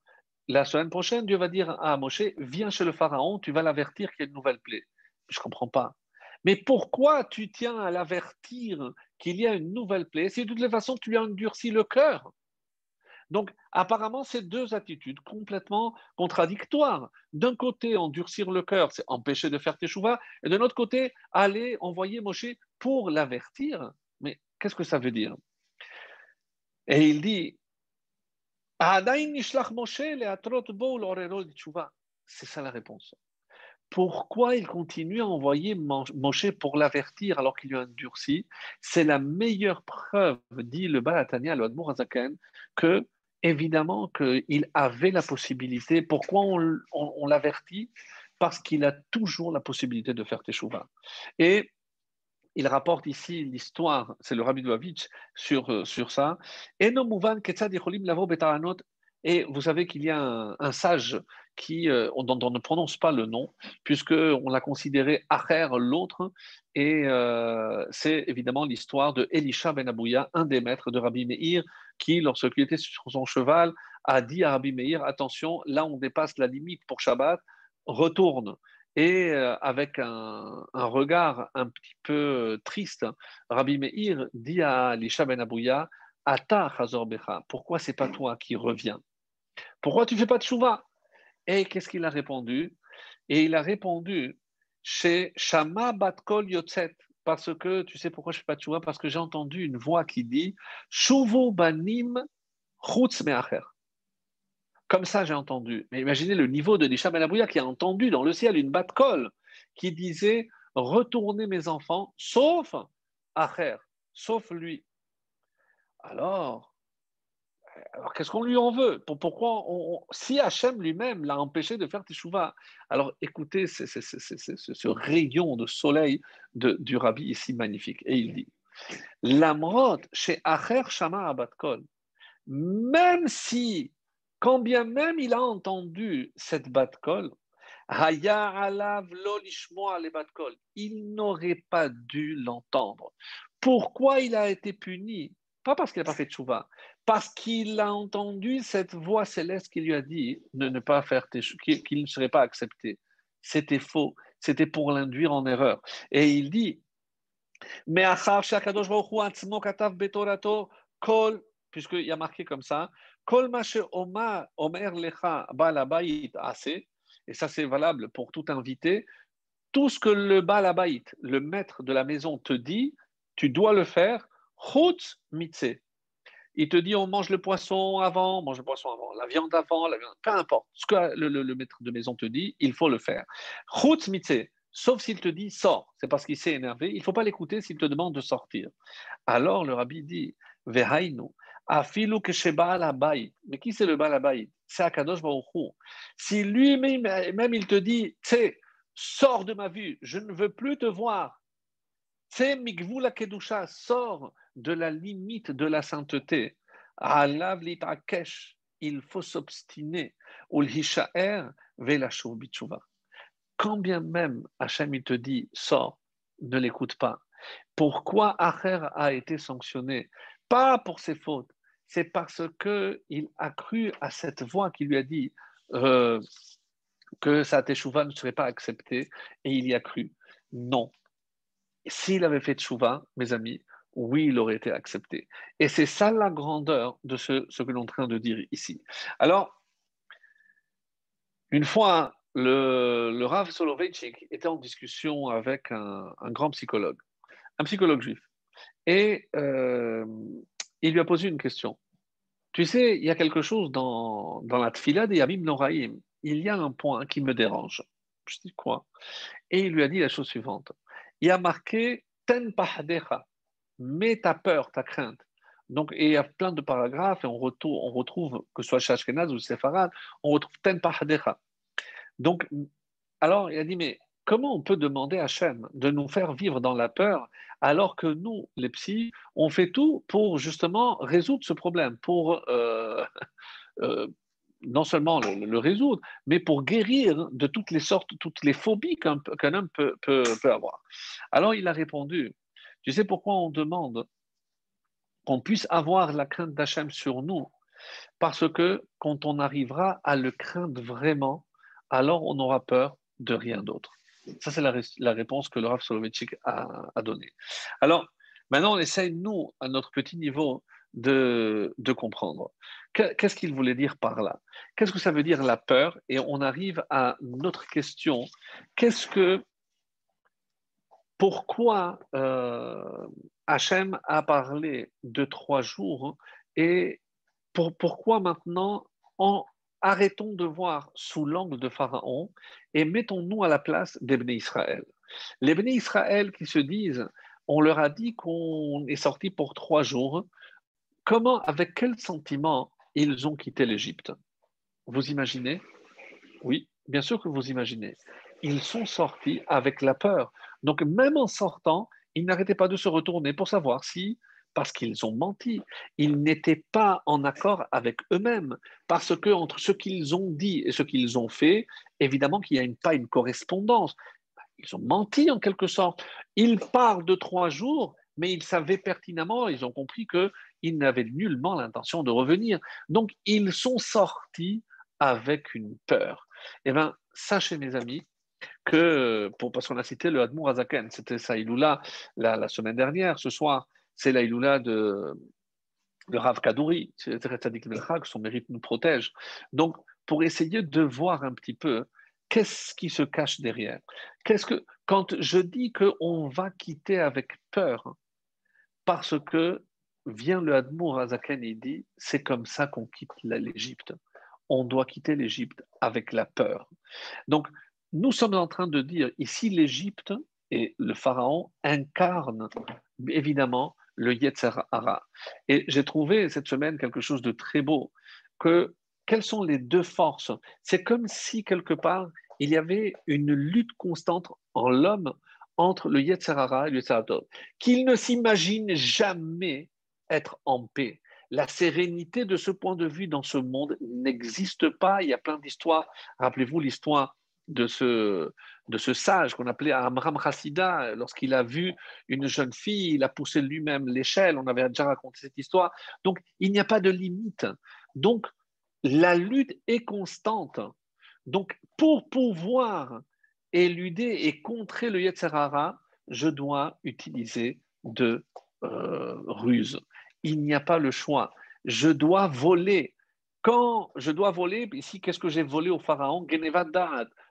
la semaine prochaine, Dieu va dire à Moshe, viens chez le Pharaon, tu vas l'avertir qu'il y a une nouvelle plaie. Je ne comprends pas. Mais pourquoi tu tiens à l'avertir qu'il y a une nouvelle plaie? Si de toutes les façons tu lui as endurci le cœur donc, apparemment, c'est deux attitudes complètement contradictoires. D'un côté, endurcir le cœur, c'est empêcher de faire tes chouvas, et de l'autre côté, aller envoyer Moshe pour l'avertir. Mais qu'est-ce que ça veut dire? Et il dit c'est ça la réponse. Pourquoi il continue à envoyer Moshe pour l'avertir alors qu'il lui a endurci? C'est la meilleure preuve, dit le Balatania, le Admour que évidemment qu'il avait la possibilité. Pourquoi on, l'avertit? Parce qu'il a toujours la possibilité de faire Teshuvah. Et il rapporte ici l'histoire, c'est le Rabbi Dovavitch sur, euh, sur ça. Et vous savez qu'il y a un, sage qui, euh, dont on ne prononce pas le nom, puisqu'on l'a considéré Acher, l'autre, et euh, c'est évidemment l'histoire de Elisha ben Abouya, un des maîtres de Rabbi Meir, qui, lorsqu'il était sur son cheval, a dit à Rabbi Meir Attention, là on dépasse la limite pour Shabbat, retourne. Et euh, avec un, regard un petit peu euh, triste, Rabbi Meir dit à Lisha ben Abouya, Ata Chazor Becha, pourquoi c'est pas toi qui reviens? Pourquoi tu fais pas de chouva? Et qu'est-ce qu'il a répondu? Et il a répondu chez Shama Batkol Yotzet, parce que tu sais pourquoi je fais pas de Parce que j'ai entendu une voix qui dit Shuvu Banim Chutz Meacher. Comme ça, j'ai entendu. Mais imaginez le niveau de Nisha Ben qui a entendu dans le ciel une Batkol qui disait Retournez mes enfants, sauf Acher, sauf lui. Alors, alors qu'est-ce qu'on lui en veut? Pourquoi Si Hachem lui-même l'a empêché de faire Teshuvah, alors écoutez ce rayon de soleil du rabbi ici magnifique. Et il dit L'amrot chez Acher Shama Abatkol, même si, quand bien même il a entendu cette batkol, il n'aurait pas dû l'entendre. Pourquoi il a été puni? Pas parce qu'il n'a pas fait de chouva, parce qu'il a entendu cette voix céleste qui lui a dit de ne pas faire qu'il ne serait pas accepté. C'était faux, c'était pour l'induire en erreur. Et il dit, mais puisqu'il y a marqué comme ça, et ça c'est valable pour tout invité, tout ce que le balabait, le maître de la maison, te dit, tu dois le faire, chutz mitze. Il te dit on mange le poisson avant, on mange le poisson avant, la viande avant, la viande, peu importe. Ce que le, maître de maison te dit, il faut le faire. Chutz mitze, sauf s'il te dit sors, c'est parce qu'il s'est énervé, il ne faut pas l'écouter s'il te demande de sortir. Alors le rabbi dit, vehainu, afilu. Mais qui c'est le balabait C'est Akadosh Baruch Si lui-même il te dit, tu sors de ma vue, je ne veux plus te voir. C'est Mikvula Kedusha, sors de la limite de la sainteté. Il faut s'obstiner. Quand bien même Hachem il te dit sors, ne l'écoute pas. Pourquoi Acher a été sanctionné? Pas pour ses fautes, c'est parce qu'il a cru à cette voix qui lui a dit euh, que sa teshuva ne serait pas acceptée et il y a cru. Non. S'il avait fait teshuva, mes amis, oui, il aurait été accepté. Et c'est ça la grandeur de ce, que l'on est en train de dire ici. Alors, une fois, le, le Rav Soloveitchik était en discussion avec un, grand psychologue, un psychologue juif. Et euh, il lui a posé une question. Tu sais, il y a quelque chose dans, dans la tfila des Yamim Noraim. Il y a un point qui me dérange. Je dis quoi? Et il lui a dit la chose suivante. Il a marqué Ten Pahadecha mets ta peur, ta crainte. Donc, et il y a plein de paragraphes, et on retrouve, on retrouve que ce soit chez Ashkenaz ou Sefarad, on retrouve Ten Pahadecha. Donc, alors il a dit, mais comment on peut demander à Hachem de nous faire vivre dans la peur alors que nous, les psys, on fait tout pour justement résoudre ce problème, pour euh, [LAUGHS] euh, non seulement le, résoudre, mais pour guérir de toutes les sortes, toutes les phobies qu'un homme peut, avoir. Alors il a répondu, tu sais pourquoi on demande qu'on puisse avoir la crainte d'Hachem sur nous? Parce que quand on arrivera à le craindre vraiment, alors on n'aura peur de rien d'autre. Ça, c'est la, réponse que le Rav a, donnée. Alors, maintenant, on essaye, nous, à notre petit niveau, de, comprendre. Qu'est-ce qu'il voulait dire par là? Qu'est-ce que ça veut dire la peur? Et on arrive à notre question. Qu'est-ce que pourquoi euh, Hachem a parlé de trois jours et pourquoi maintenant arrêtons de voir sous l'angle de Pharaon et mettons-nous à la place des Israël. Les Israël qui se disent, on leur a dit qu'on est sorti pour trois jours, comment, avec quel sentiment ils ont quitté l'Égypte? Vous imaginez? Oui, bien sûr que vous imaginez ils sont sortis avec la peur. Donc même en sortant, ils n'arrêtaient pas de se retourner pour savoir si, parce qu'ils ont menti, ils n'étaient pas en accord avec eux-mêmes, parce que entre ce qu'ils ont dit et ce qu'ils ont fait, évidemment qu'il n'y a pas une correspondance. Ils ont menti en quelque sorte. Ils parlent de trois jours, mais ils savaient pertinemment, ils ont compris qu'ils n'avaient nullement l'intention de revenir. Donc ils sont sortis avec une peur. Eh bien, sachez mes amis, que, pour, parce qu'on a cité le Hadmour Azaken, c'était sa Iloula la, semaine dernière, ce soir, c'est la Iloula de, de Rav Kadouri, c'est que son mérite nous protège. Donc, pour essayer de voir un petit peu Qu'est-ce qui se cache derrière? Qu'est-ce que quand je dis qu'on va quitter avec peur, parce que vient le Admour Azaken et dit c'est comme ça qu'on quitte l'Égypte. On doit quitter l'Égypte avec la peur. Donc, nous sommes en train de dire ici l'Égypte et le Pharaon incarnent évidemment le Yetzer Hara. Et j'ai trouvé cette semaine quelque chose de très beau, que quelles sont les deux forces? C'est comme si quelque part il y avait une lutte constante en l'homme entre le Yetzer Hara et le Yetzer qu'il ne s'imagine jamais être en paix. La sérénité de ce point de vue dans ce monde n'existe pas. Il y a plein d'histoires. Rappelez-vous l'histoire de ce, de ce sage qu'on appelait Amram Hassida. Lorsqu'il a vu une jeune fille, il a poussé lui-même l'échelle. On avait déjà raconté cette histoire. Donc, il n'y a pas de limite. Donc, la lutte est constante. Donc, pour pouvoir éluder et contrer le Yetzerara, je dois utiliser de euh, ruse il n'y a pas le choix. Je dois voler. Quand je dois voler, ici, qu'est-ce que j'ai volé au pharaon?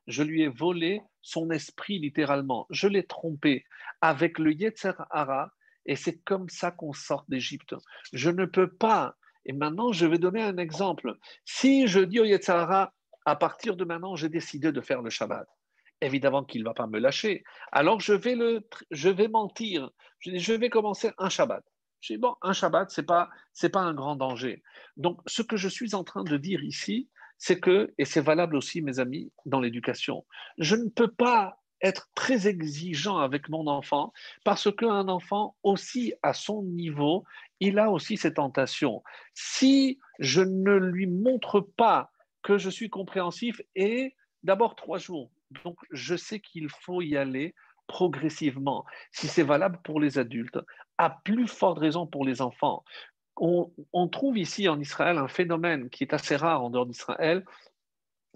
Je lui ai volé son esprit littéralement. Je l'ai trompé avec le Yetzer Hara et c'est comme ça qu'on sort d'Égypte. Je ne peux pas. Et maintenant, je vais donner un exemple. Si je dis au Yetzer Hara, à partir de maintenant, j'ai décidé de faire le Shabbat évidemment qu'il ne va pas me lâcher. Alors je vais, le, je vais mentir. Je, vais commencer un Shabbat. Je dis, bon, un Shabbat, ce n'est pas un grand danger. Donc, ce que je suis en train de dire ici, c'est que, et c'est valable aussi, mes amis, dans l'éducation, je ne peux pas être très exigeant avec mon enfant parce qu'un enfant aussi à son niveau, il a aussi ses tentations. Si je ne lui montre pas que je suis compréhensif et d'abord trois jours, donc je sais qu'il faut y aller progressivement. Si c'est valable pour les adultes, à plus forte raison pour les enfants. On, trouve ici en Israël un phénomène qui est assez rare en dehors d'Israël,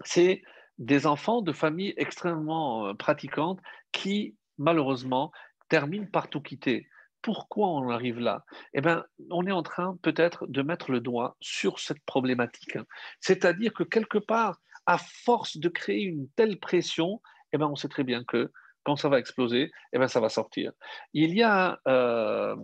c'est des enfants de familles extrêmement euh, pratiquantes qui, malheureusement, terminent par tout quitter. Pourquoi on arrive là? Eh bien, on est en train peut-être de mettre le doigt sur cette problématique. C'est-à-dire que quelque part, à force de créer une telle pression, eh bien, on sait très bien que quand ça va exploser, eh bien, ça va sortir. Il y a euh,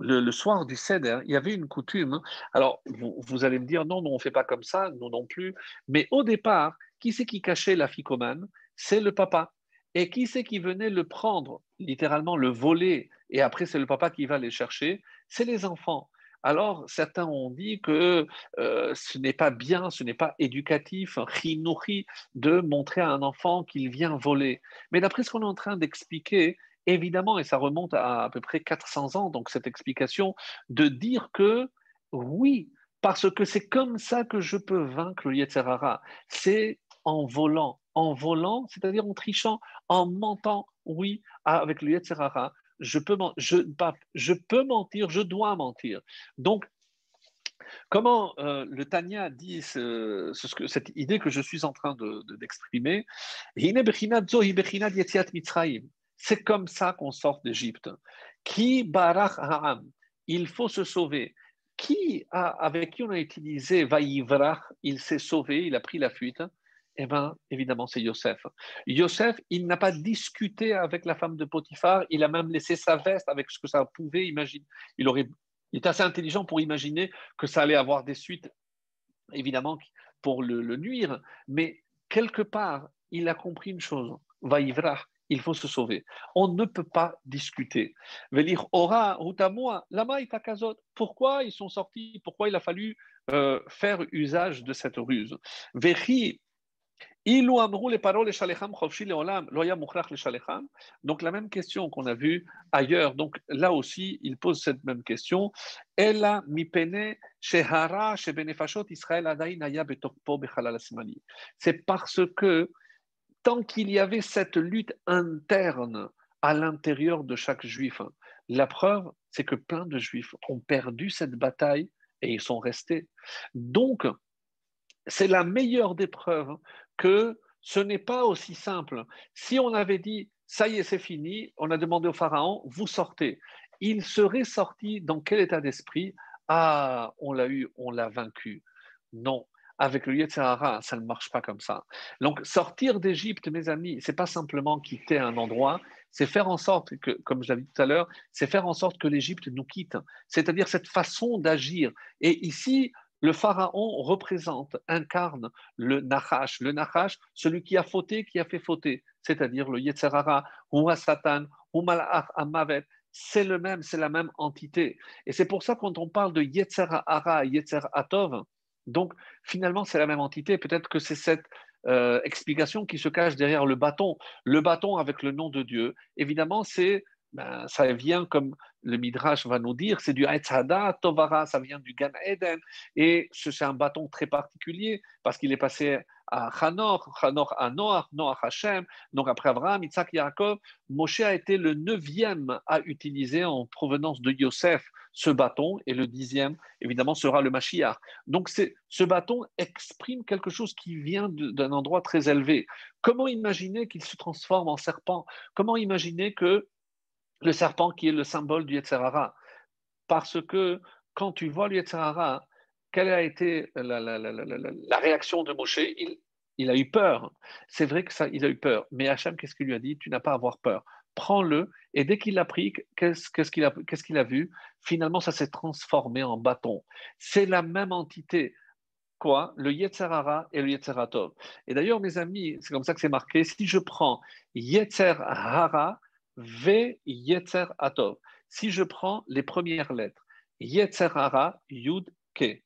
le, soir du Seder, il y avait une coutume. Alors, vous, allez me dire, non, non, on ne fait pas comme ça, nous non plus. Mais au départ, qui c'est qui cachait la ficomane C'est le papa. Et qui c'est qui venait le prendre, littéralement le voler, et après c'est le papa qui va les chercher? C'est les enfants. Alors, certains ont dit que euh, ce n'est pas bien, ce n'est pas éducatif, de montrer à un enfant qu'il vient voler. Mais d'après ce qu'on est en train d'expliquer, évidemment, et ça remonte à à peu près 400 ans, donc cette explication, de dire que oui, parce que c'est comme ça que je peux vaincre le Yetzerara. C'est en volant. En volant, c'est-à-dire en trichant, en mentant, oui, avec le Yetzerara, je peux, mentir, je dois mentir. Donc, comment euh, le Tanya dit ce, cette idée que je suis en train d'exprimer? De, C'est comme ça qu'on sort d'Égypte. Qui barach ha'am Il faut se sauver. Qui avec qui on a utilisé vaïvrach Il s'est sauvé, il a pris la fuite? Eh bien, évidemment, c'est Yosef. Yosef, il n'a pas discuté avec la femme de Potiphar, il a même laissé sa veste avec ce que ça pouvait imaginer. Il, aurait, il est assez intelligent pour imaginer que ça allait avoir des suites, évidemment, pour le, nuire, mais quelque part, il a compris une chose, Vaïvrah, il faut se sauver. On ne peut pas discuter. Velir ora moi, lama Pourquoi ils sont sortis? Pourquoi il a fallu euh, faire usage de cette ruse? Donc la même question qu'on a vue ailleurs, donc là aussi il pose cette même question. C'est parce que tant qu'il y avait cette lutte interne à l'intérieur de chaque juif, la preuve c'est que plein de juifs ont perdu cette bataille et ils sont restés. Donc c'est la meilleure des preuves que ce n'est pas aussi simple. Si on avait dit, ça y est, c'est fini, on a demandé au Pharaon, vous sortez. Il serait sorti dans quel état d'esprit? Ah, on l'a eu, on l'a vaincu. Non. Avec le Yetzirara, ça ne marche pas comme ça. Donc, sortir d'Égypte, mes amis, c'est pas simplement quitter un endroit, c'est faire en sorte que, comme je l'avais dit tout à l'heure, c'est faire en sorte que l'Égypte nous quitte. C'est-à-dire cette façon d'agir. Et ici, le pharaon représente, incarne le Nachash. Le Nachash, celui qui a fauté, qui a fait fauter, c'est-à-dire le Yetzerara, ou Satan, ou Amavet. C'est le même, c'est la même entité. Et c'est pour ça quand on parle de Yetzerara, Yetzer Atov, donc finalement c'est la même entité. Peut-être que c'est cette euh, explication qui se cache derrière le bâton. Le bâton avec le nom de Dieu, évidemment, c'est ben, ça vient comme le Midrash va nous dire, c'est du Hada Tovara, ça vient du Gan Eden, et c'est un bâton très particulier parce qu'il est passé à Hanor, Hanor à Noach, Noach Hashem, donc après Abraham, Isaac, Yaakov, Moshe a été le neuvième à utiliser en provenance de Yosef ce bâton, et le dixième, évidemment, sera le Mashiach. Donc ce bâton exprime quelque chose qui vient d'un endroit très élevé. Comment imaginer qu'il se transforme en serpent? Comment imaginer que le serpent qui est le symbole du Yetzerara. Parce que quand tu vois le Yetzerara, quelle a été la, réaction de Moshe? Il, a eu peur. C'est vrai que il a eu peur. Mais Hachem, qu'est-ce qu'il lui a dit? Tu n'as pas à avoir peur. Prends-le. Et dès qu'il l'a pris, qu'est-ce qu'il a, vu? Finalement, ça s'est transformé en bâton. C'est la même entité quoi? Le Yetzerara et le Yetzeratov. Et d'ailleurs, mes amis, c'est comme ça que c'est marqué. Si je prends Yetzerara, V Yetzer Atov. Si je prends les premières lettres, Yetzer Hara, Yud Ke.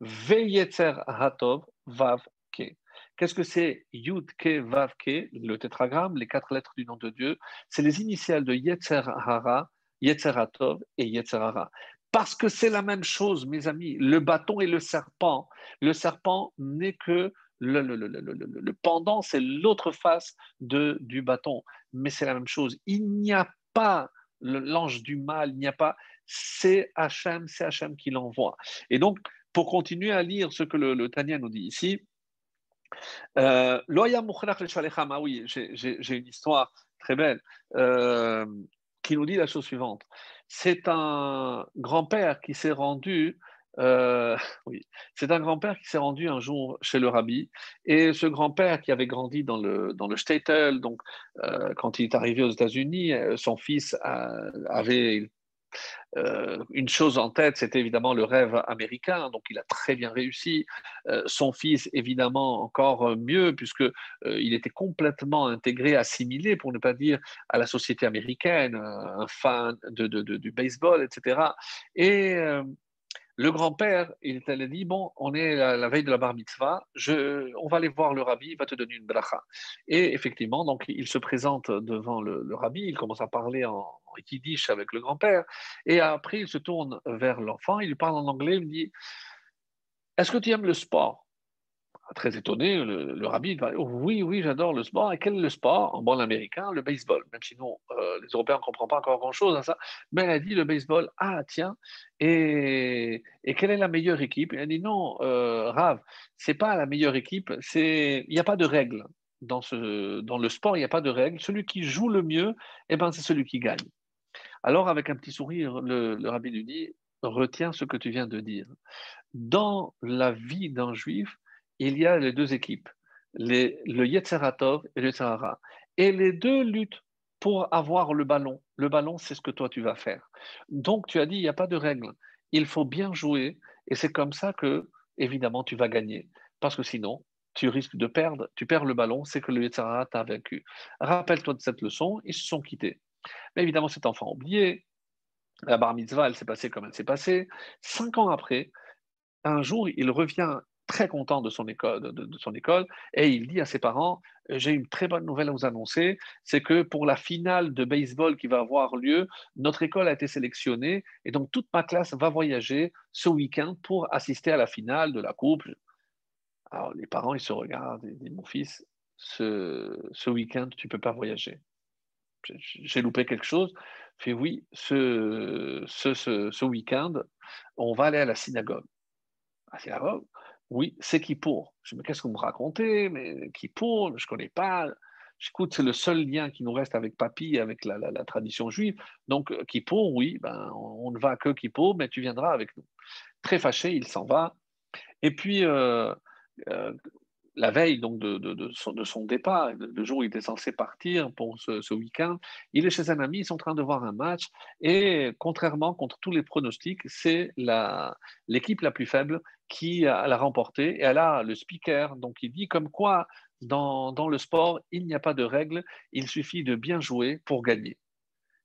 V Yetzer Atov, Vav Ke. Qu'est-ce que c'est Yud Ke Vav Ke, le tétragramme, les quatre lettres du nom de Dieu C'est les initiales de Yetzer Hara, Yetzer Atov et Yetzer Hara. Parce que c'est la même chose, mes amis. Le bâton et le serpent. Le serpent n'est que le, pendant, c'est l'autre face de, du bâton. Mais c'est la même chose. Il n'y a pas l'ange du mal, il n'y a pas. C'est Hachem, c'est Hachem qui l'envoie. Et donc, pour continuer à lire ce que le, Tania nous dit ici, euh, ah oui, j'ai une histoire très belle euh, qui nous dit la chose suivante. C'est un grand-père qui s'est rendu euh, oui, c'est un grand-père qui s'est rendu un jour chez le rabbi. Et ce grand-père qui avait grandi dans le, dans le donc euh, quand il est arrivé aux États-Unis, son fils avait une chose en tête, c'était évidemment le rêve américain, donc il a très bien réussi. son fils, évidemment, encore mieux, puisqu'il il était complètement intégré, assimilé, pour ne pas dire, à la société américaine, un fan de, du baseball, etc. Et le grand-père, il t'a dit Bon, on est la, veille de la bar mitzvah, on va aller voir le rabbi, il va te donner une bracha. Et effectivement, donc, il se présente devant le, rabbi, il commence à parler en, en yiddish avec le grand-père, et après, il se tourne vers l'enfant, il lui parle en anglais, il me dit Est-ce que tu aimes le sport? Très étonné, le, rabbi va oh, Oui, oui, j'adore le sport. Et quel est le sport? En bon américain, le baseball. Même sinon, euh, les Européens ne comprennent pas encore grand-chose à ça. Mais elle a dit le baseball. Ah, tiens. Et, et quelle est la meilleure équipe? Elle a dit non, euh, Rav, c'est pas la meilleure équipe. Il n'y a pas de règles. Dans, ce, dans le sport, il n'y a pas de règles. Celui qui joue le mieux, eh ben, c'est celui qui gagne. Alors, avec un petit sourire, le, le rabbi lui dit Retiens ce que tu viens de dire. Dans la vie d'un juif, il y a les deux équipes, le Yetzeratov et le Yetzerara. Et les deux luttent pour avoir le ballon. Le ballon, c'est ce que toi tu vas faire. Donc tu as dit, il n'y a pas de règle. Il faut bien jouer et c'est comme ça que, évidemment, tu vas gagner. Parce que sinon, tu risques de perdre. Tu perds le ballon, c'est que le Yetzerara t'a vaincu. Rappelle-toi de cette leçon, ils se sont quittés. Mais évidemment, cet enfant a oublié. La bar mitzvah, elle s'est passée comme elle s'est passée. Cinq ans après, un jour, il revient très content de son école, de, son école et il dit à ses parents j'ai une très bonne nouvelle à vous annoncer, c'est que pour la finale de baseball qui va avoir lieu, notre école a été sélectionnée et donc toute ma classe va voyager ce week-end pour assister à la finale de la coupe. Alors les parents ils se regardent et disent mon fils ce, ce week-end tu peux pas voyager. J'ai loupé quelque chose. Fait oui, ce, ce, ce, ce week-end, on va aller à la synagogue. À la synagogue oui, c'est qui pour. Je me qu'est-ce que vous me racontez? Mais qui pour? Je ne connais pas. J'écoute, c'est le seul lien qui nous reste avec Papy, avec la, tradition juive. Donc, euh, qui pour, oui, ben, on, ne va que qui pour, mais tu viendras avec nous. Très fâché, il s'en va. Et puis, euh, la veille donc de, son, départ, le jour où il était censé partir pour ce, week-end, il est chez un ami, ils sont en train de voir un match, et contrairement contre tous les pronostics, c'est l'équipe la, plus faible qui l'a remporté, et elle a le speaker, donc il dit comme quoi dans, dans le sport, il n'y a pas de règles, il suffit de bien jouer pour gagner.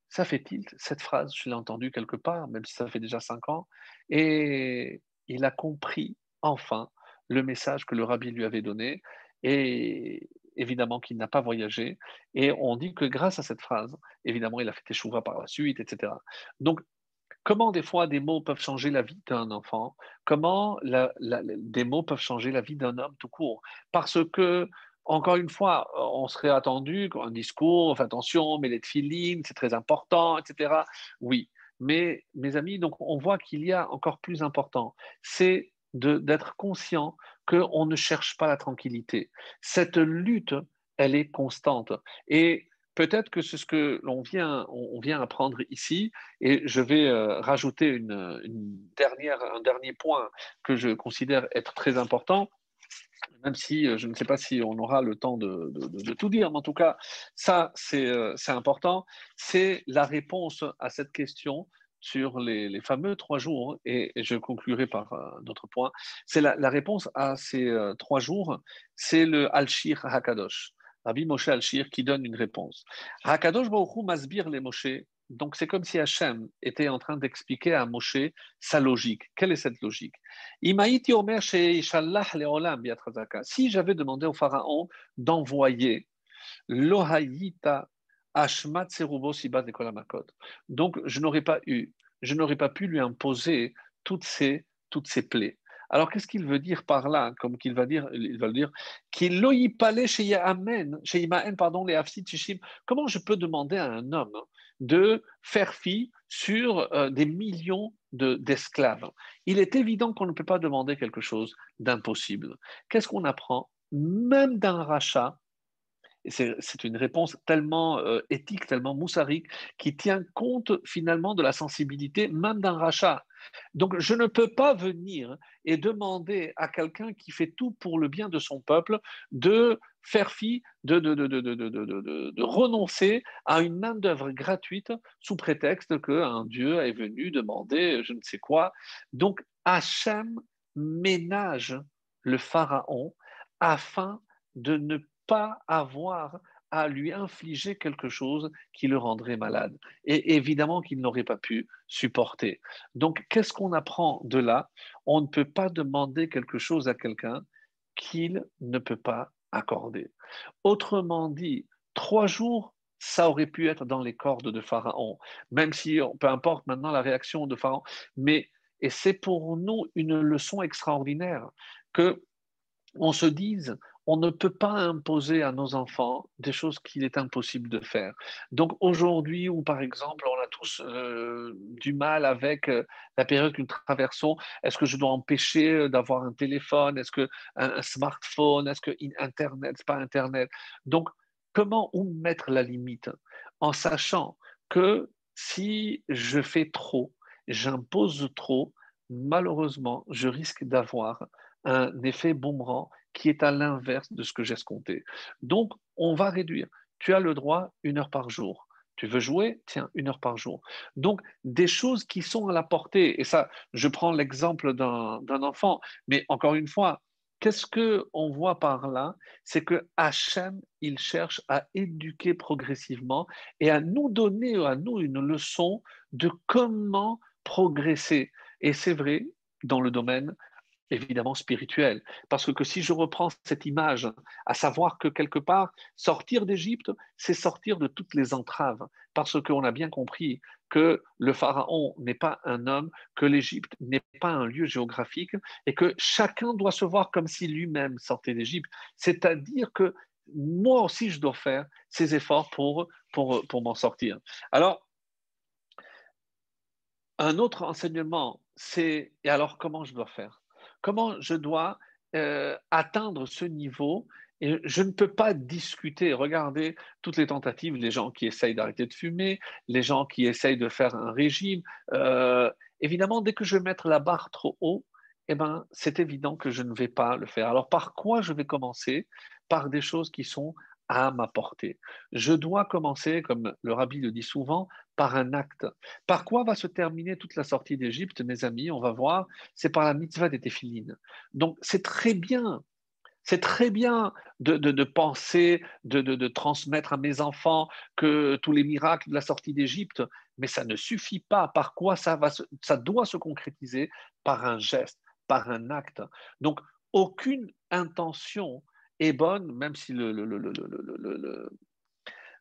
Ça fait tilt, cette phrase, je l'ai entendue quelque part, même si ça fait déjà cinq ans, et il a compris enfin le message que le rabbi lui avait donné. Et évidemment qu'il n'a pas voyagé. Et on dit que grâce à cette phrase, évidemment, il a fait échouva par la suite, etc. Donc, comment des fois des mots peuvent changer la vie d'un enfant? Comment des mots peuvent changer la vie d'un homme tout court? Parce que, encore une fois, on serait attendu qu'un discours, attention, mais les c'est très important, etc. Oui, mais mes amis, donc on voit qu'il y a encore plus important. C'est d'être conscient qu'on ne cherche pas la tranquillité. Cette lutte, elle est constante. Et peut-être que c'est ce que l'on vient, on vient apprendre ici, et je vais euh, rajouter une, dernière, un dernier point que je considère être très important, même si euh, je ne sais pas si on aura le temps de, de tout dire, mais en tout cas, ça, c'est euh, important, c'est la réponse à cette question sur les, fameux trois jours, et, je conclurai par euh, d'autres points, c'est la, réponse à ces euh, trois jours, c'est le Al-Shir Hakadosh, Rabbi Moshe Al-Shir qui donne une réponse. Hakadosh Baruch Masbir les Moshe, donc c'est comme si Hachem était en train d'expliquer à Moshe sa logique. Quelle est cette logique? Si j'avais demandé au Pharaon d'envoyer Lohayita donc, je n'aurais pas eu, je n'aurais pas pu lui imposer toutes ces, toutes ces plaies. Alors, qu'est-ce qu'il veut dire par là? Comme qu'il va dire, il va le dire, qu'il chez Yamen, chez pardon, les Comment je peux demander à un homme de faire fi sur euh, des millions d'esclaves? Il est évident qu'on ne peut pas demander quelque chose d'impossible. Qu'est-ce qu'on apprend? Même d'un rachat, c'est une réponse tellement euh, éthique, tellement moussarique, qui tient compte finalement de la sensibilité même d'un rachat. Donc je ne peux pas venir et demander à quelqu'un qui fait tout pour le bien de son peuple de faire fi, de, de, de renoncer à une main-d'œuvre gratuite sous prétexte qu'un Dieu est venu demander je ne sais quoi. Donc Hachem ménage le pharaon afin de ne avoir à lui infliger quelque chose qui le rendrait malade. Et évidemment qu'il n'aurait pas pu supporter. Donc, qu'est-ce qu'on apprend de là? On ne peut pas demander quelque chose à quelqu'un qu'il ne peut pas accorder. Autrement dit, trois jours, ça aurait pu être dans les cordes de Pharaon, même si, peu importe maintenant la réaction de Pharaon, mais, et c'est pour nous une leçon extraordinaire, que on se dise, on ne peut pas imposer à nos enfants des choses qu'il est impossible de faire. Donc aujourd'hui, où par exemple, on a tous euh, du mal avec euh, la période que nous traversons, est-ce que je dois empêcher euh, d'avoir un téléphone? Est-ce que un, smartphone? Est-ce que Internet, pas Internet? Donc, comment où mettre la limite? En sachant que si je fais trop, j'impose trop, malheureusement, je risque d'avoir un effet boomerang qui est à l'inverse de ce que j'ai escompté. Donc, on va réduire. Tu as le droit une heure par jour. Tu veux jouer Tiens, une heure par jour. Donc, des choses qui sont à la portée. Et ça, je prends l'exemple d'un enfant. Mais encore une fois, qu'est-ce qu'on voit par là? C'est que Hachem, il cherche à éduquer progressivement et à nous donner, à nous, une leçon de comment progresser. Et c'est vrai dans le domaine évidemment spirituel. Parce que, si je reprends cette image, à savoir que quelque part, sortir d'Égypte, c'est sortir de toutes les entraves. Parce qu'on a bien compris que le Pharaon n'est pas un homme, que l'Égypte n'est pas un lieu géographique, et que chacun doit se voir comme si lui-même sortait d'Égypte. C'est-à-dire que moi aussi, je dois faire ces efforts pour, pour, pour m'en sortir. Alors, un autre enseignement, c'est, et alors comment je dois faire? Comment je dois euh, atteindre ce niveau et je ne peux pas discuter, regarder toutes les tentatives, les gens qui essayent d'arrêter de fumer, les gens qui essayent de faire un régime. Euh, évidemment, dès que je vais mettre la barre trop haut, eh ben, c'est évident que je ne vais pas le faire. Alors, par quoi je vais commencer? Par des choses qui sont à ma portée. Je dois commencer, comme le rabbi le dit souvent, par un acte. Par quoi va se terminer toute la sortie d'Égypte, mes amis? On va voir, c'est par la mitzvah des téphilines. Donc, c'est très bien c'est très bien de, penser, de, transmettre à mes enfants que tous les miracles de la sortie d'Égypte, mais ça ne suffit pas. Par quoi ça, va ça doit se concrétiser? Par un geste, par un acte. Donc, aucune intention est bonne, même si le,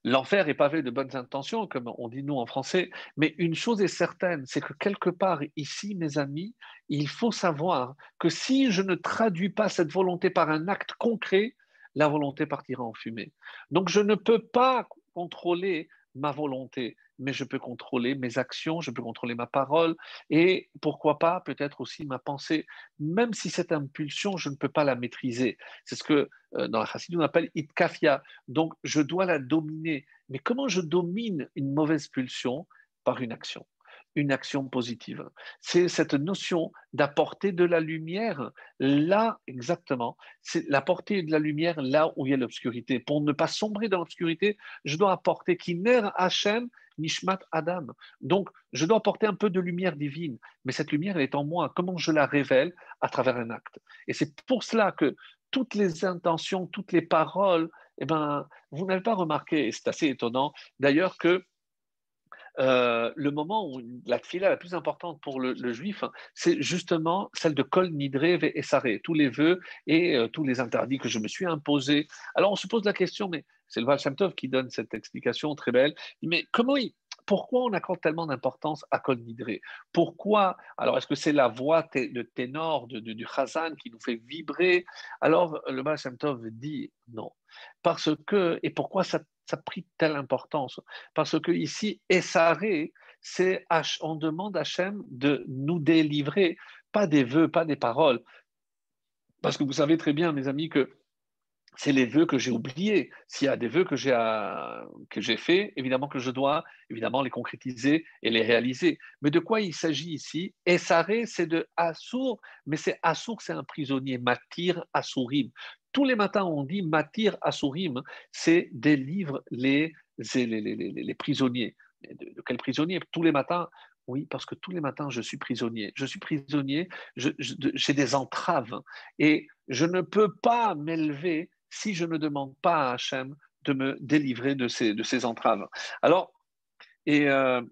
L'enfer est pavé de bonnes intentions, comme on dit nous en français, mais une chose est certaine, c'est que quelque part ici, mes amis, il faut savoir que si je ne traduis pas cette volonté par un acte concret, la volonté partira en fumée. Donc je ne peux pas contrôler ma volonté, mais je peux contrôler mes actions, je peux contrôler ma parole et pourquoi pas peut-être aussi ma pensée, même si cette impulsion, je ne peux pas la maîtriser. C'est ce que euh, dans la chassidou on appelle itkafia. Donc je dois la dominer. Mais comment je domine une mauvaise pulsion? Par une action une action positive. C'est cette notion d'apporter de la lumière là exactement. C'est l'apporter de la lumière là où il y a l'obscurité. Pour ne pas sombrer dans l'obscurité, je dois apporter Kiner Hachem Nishmat Adam. Donc, je dois apporter un peu de lumière divine. Mais cette lumière, elle est en moi. Comment je la révèle? À travers un acte. Et c'est pour cela que toutes les intentions, toutes les paroles, eh ben, vous n'avez pas remarqué, et c'est assez étonnant d'ailleurs que euh, le moment où la fila la plus importante pour le, juif, c'est justement celle de Kol Nidre et Saré, tous les vœux et euh, tous les interdits que je me suis imposés. Alors on se pose la question, mais c'est le Val qui donne cette explication très belle, mais comment il, pourquoi on accorde tellement d'importance à Kol Pourquoi Alors, est-ce que c'est la voix de ténor du Chazan qui nous fait vibrer? Alors, le Baal dit non. Parce que, et pourquoi ça ça a pris telle importance? Parce que ici, Essaré, c'est on demande à Hachem de nous délivrer, pas des vœux, pas des paroles. Parce que vous savez très bien, mes amis, que c'est les vœux que j'ai oubliés. S'il y a des vœux que j'ai faits, évidemment que je dois évidemment les concrétiser et les réaliser. Mais de quoi il s'agit ici? Essaré, c'est de Assour, mais c'est Assour, c'est un prisonnier, Matir Assourim. Tous les matins, on dit Matir Asurim, c'est délivre les, les, les, les prisonniers. De, quels prisonniers Tous les matins, oui, parce que tous les matins, je suis prisonnier. Je suis prisonnier, j'ai des entraves. Et je ne peux pas m'élever si je ne demande pas à Hachem de me délivrer de ces, entraves. Alors, et euh,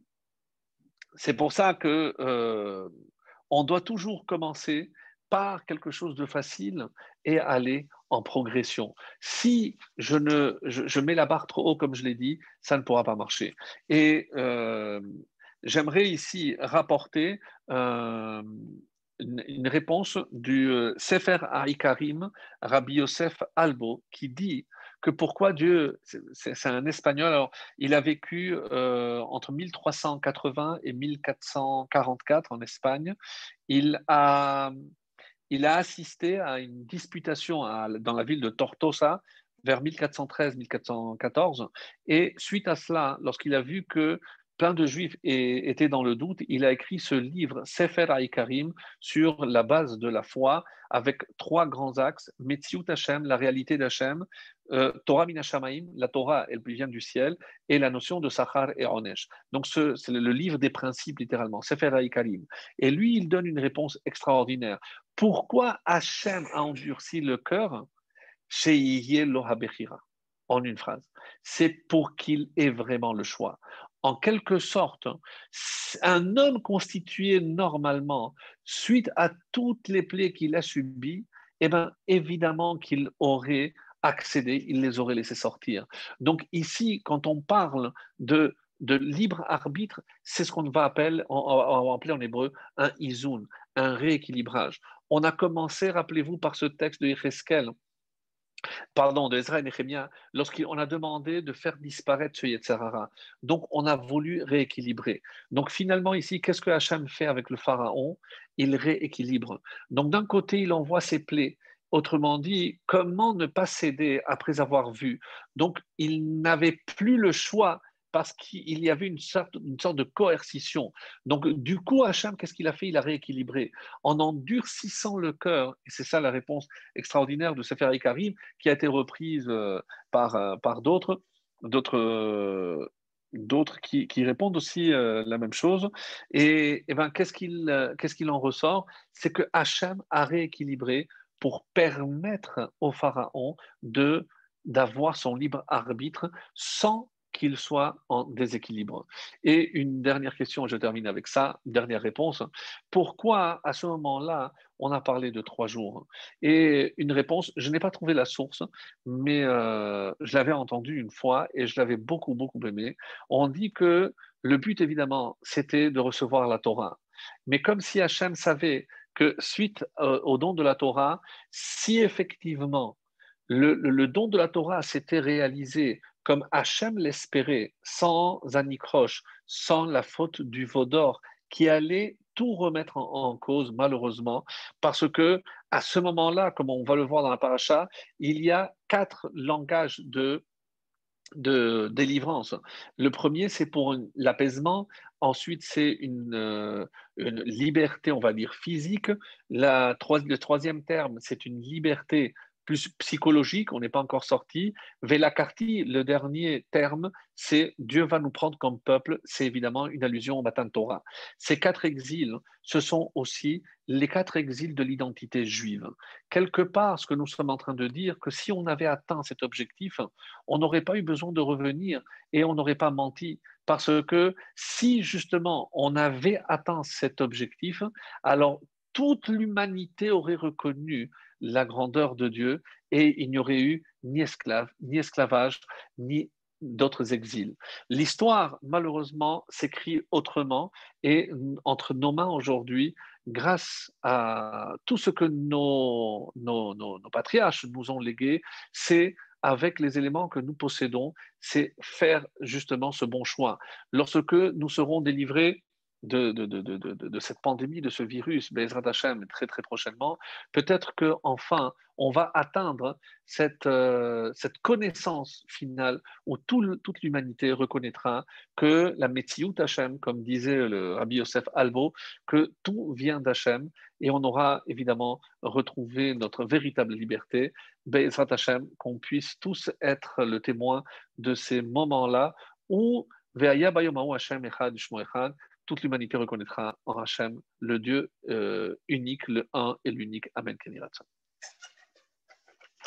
c'est pour ça que euh, on doit toujours commencer par quelque chose de facile et aller en progression. Si je, ne, je, mets la barre trop haut, comme je l'ai dit, ça ne pourra pas marcher. Et euh, j'aimerais ici rapporter euh, une, réponse du euh, Sefer Haïkarim, Rabbi Yosef Albo, qui dit que pourquoi Dieu, c'est un espagnol, alors il a vécu entre 1380 et 1444 en Espagne, il a assisté à une disputation dans la ville de Tortosa vers 1413-1414. Et suite à cela, lorsqu'il a vu que plein de juifs étaient dans le doute, il a écrit ce livre, Sefer Haïkarim, sur la base de la foi, avec trois grands axes Metziut Hashem, la réalité d'Hachem, euh, Torah Minashamaim, la Torah, elle vient du ciel, et la notion de Sachar et Onesh. Donc, c'est le livre des principes, littéralement, Sefer Haïkarim. Et lui, il donne une réponse extraordinaire. Pourquoi Hachem a endurci le cœur? En une phrase. C'est pour qu'il ait vraiment le choix. En quelque sorte, un homme constitué normalement, suite à toutes les plaies qu'il a subies, eh bien, évidemment qu'il aurait accédé, il les aurait laissés sortir. Donc ici, quand on parle de libre arbitre, c'est ce qu'on va appeler, en hébreu un izun, un rééquilibrage. On a commencé, rappelez-vous, par ce texte de Yecheskel, pardon, de Ezra et Nehemiah, lorsqu'on a demandé de faire disparaître ce Yetzerara. Donc, on a voulu rééquilibrer. Donc, finalement, ici, qu'est-ce que Hachem fait avec le pharaon? Il rééquilibre. Donc, d'un côté, il envoie ses plaies. Autrement dit, comment ne pas céder après avoir vu? Donc, il n'avait plus le choix parce qu'il y avait une sorte, une sorte de coercition. Donc, du coup, Hachem, qu'est-ce qu'il a fait? Il a rééquilibré. En endurcissant le cœur, c'est ça la réponse extraordinaire de Sefer Karim, qui a été reprise euh, par, euh, par d'autres, d'autres euh, d'autres qui, qui, répondent aussi la même chose. Et, et ben, qu'est-ce qu'il qu'est-ce qu'il en ressort? C'est que Hachem a rééquilibré pour permettre au Pharaon de d'avoir son libre arbitre sans qu'il soit en déséquilibre. Et une dernière question, je termine avec ça, dernière réponse. Pourquoi à ce moment-là, on a parlé de trois jours? Et une réponse, je n'ai pas trouvé la source, mais euh, je l'avais entendu une fois et je l'avais beaucoup, beaucoup aimé. On dit que le but, évidemment, c'était de recevoir la Torah. Mais comme si Hachem savait que suite euh, au don de la Torah, si effectivement le, don de la Torah s'était réalisé comme Hachem l'espérait, sans anicroche, sans la faute du Vaudor, qui allait tout remettre en, cause, malheureusement, parce que à ce moment-là, comme on va le voir dans la paracha, il y a quatre langages de, de délivrance. Le premier, c'est pour l'apaisement. Ensuite, c'est une, euh, une, liberté, on va dire, physique. La, le troisième terme, c'est une liberté plus psychologique, on n'est pas encore sorti. Velakarti, le dernier terme, c'est Dieu va nous prendre comme peuple, c'est évidemment une allusion au Matan Torah. Ces quatre exils, ce sont aussi les quatre exils de l'identité juive. Quelque part, ce que nous sommes en train de dire, que si on avait atteint cet objectif, on n'aurait pas eu besoin de revenir et on n'aurait pas menti. Parce que si justement on avait atteint cet objectif, alors toute l'humanité aurait reconnu la grandeur de Dieu et il n'y aurait eu ni esclave, ni esclavage, ni d'autres exils. L'histoire, malheureusement, s'écrit autrement et entre nos mains aujourd'hui, grâce à tout ce que nos, nos, nos, nos patriarches nous ont légué, c'est avec les éléments que nous possédons, c'est faire justement ce bon choix. Lorsque nous serons délivrés de, de, de, de, cette pandémie, de ce virus, Bezrat Hashem, très très prochainement, peut-être qu'enfin, on va atteindre cette, euh, cette connaissance finale où tout, toute l'humanité reconnaîtra que la Metziut Hashem, comme disait le Rabbi Yosef Albo, que tout vient d'Hachem et on aura évidemment retrouvé notre véritable liberté. Bezrat Hashem, qu'on puisse tous être le témoin de ces moments-là où toute l'humanité reconnaîtra en Hachem le Dieu euh, unique, le un et l'unique. Amen.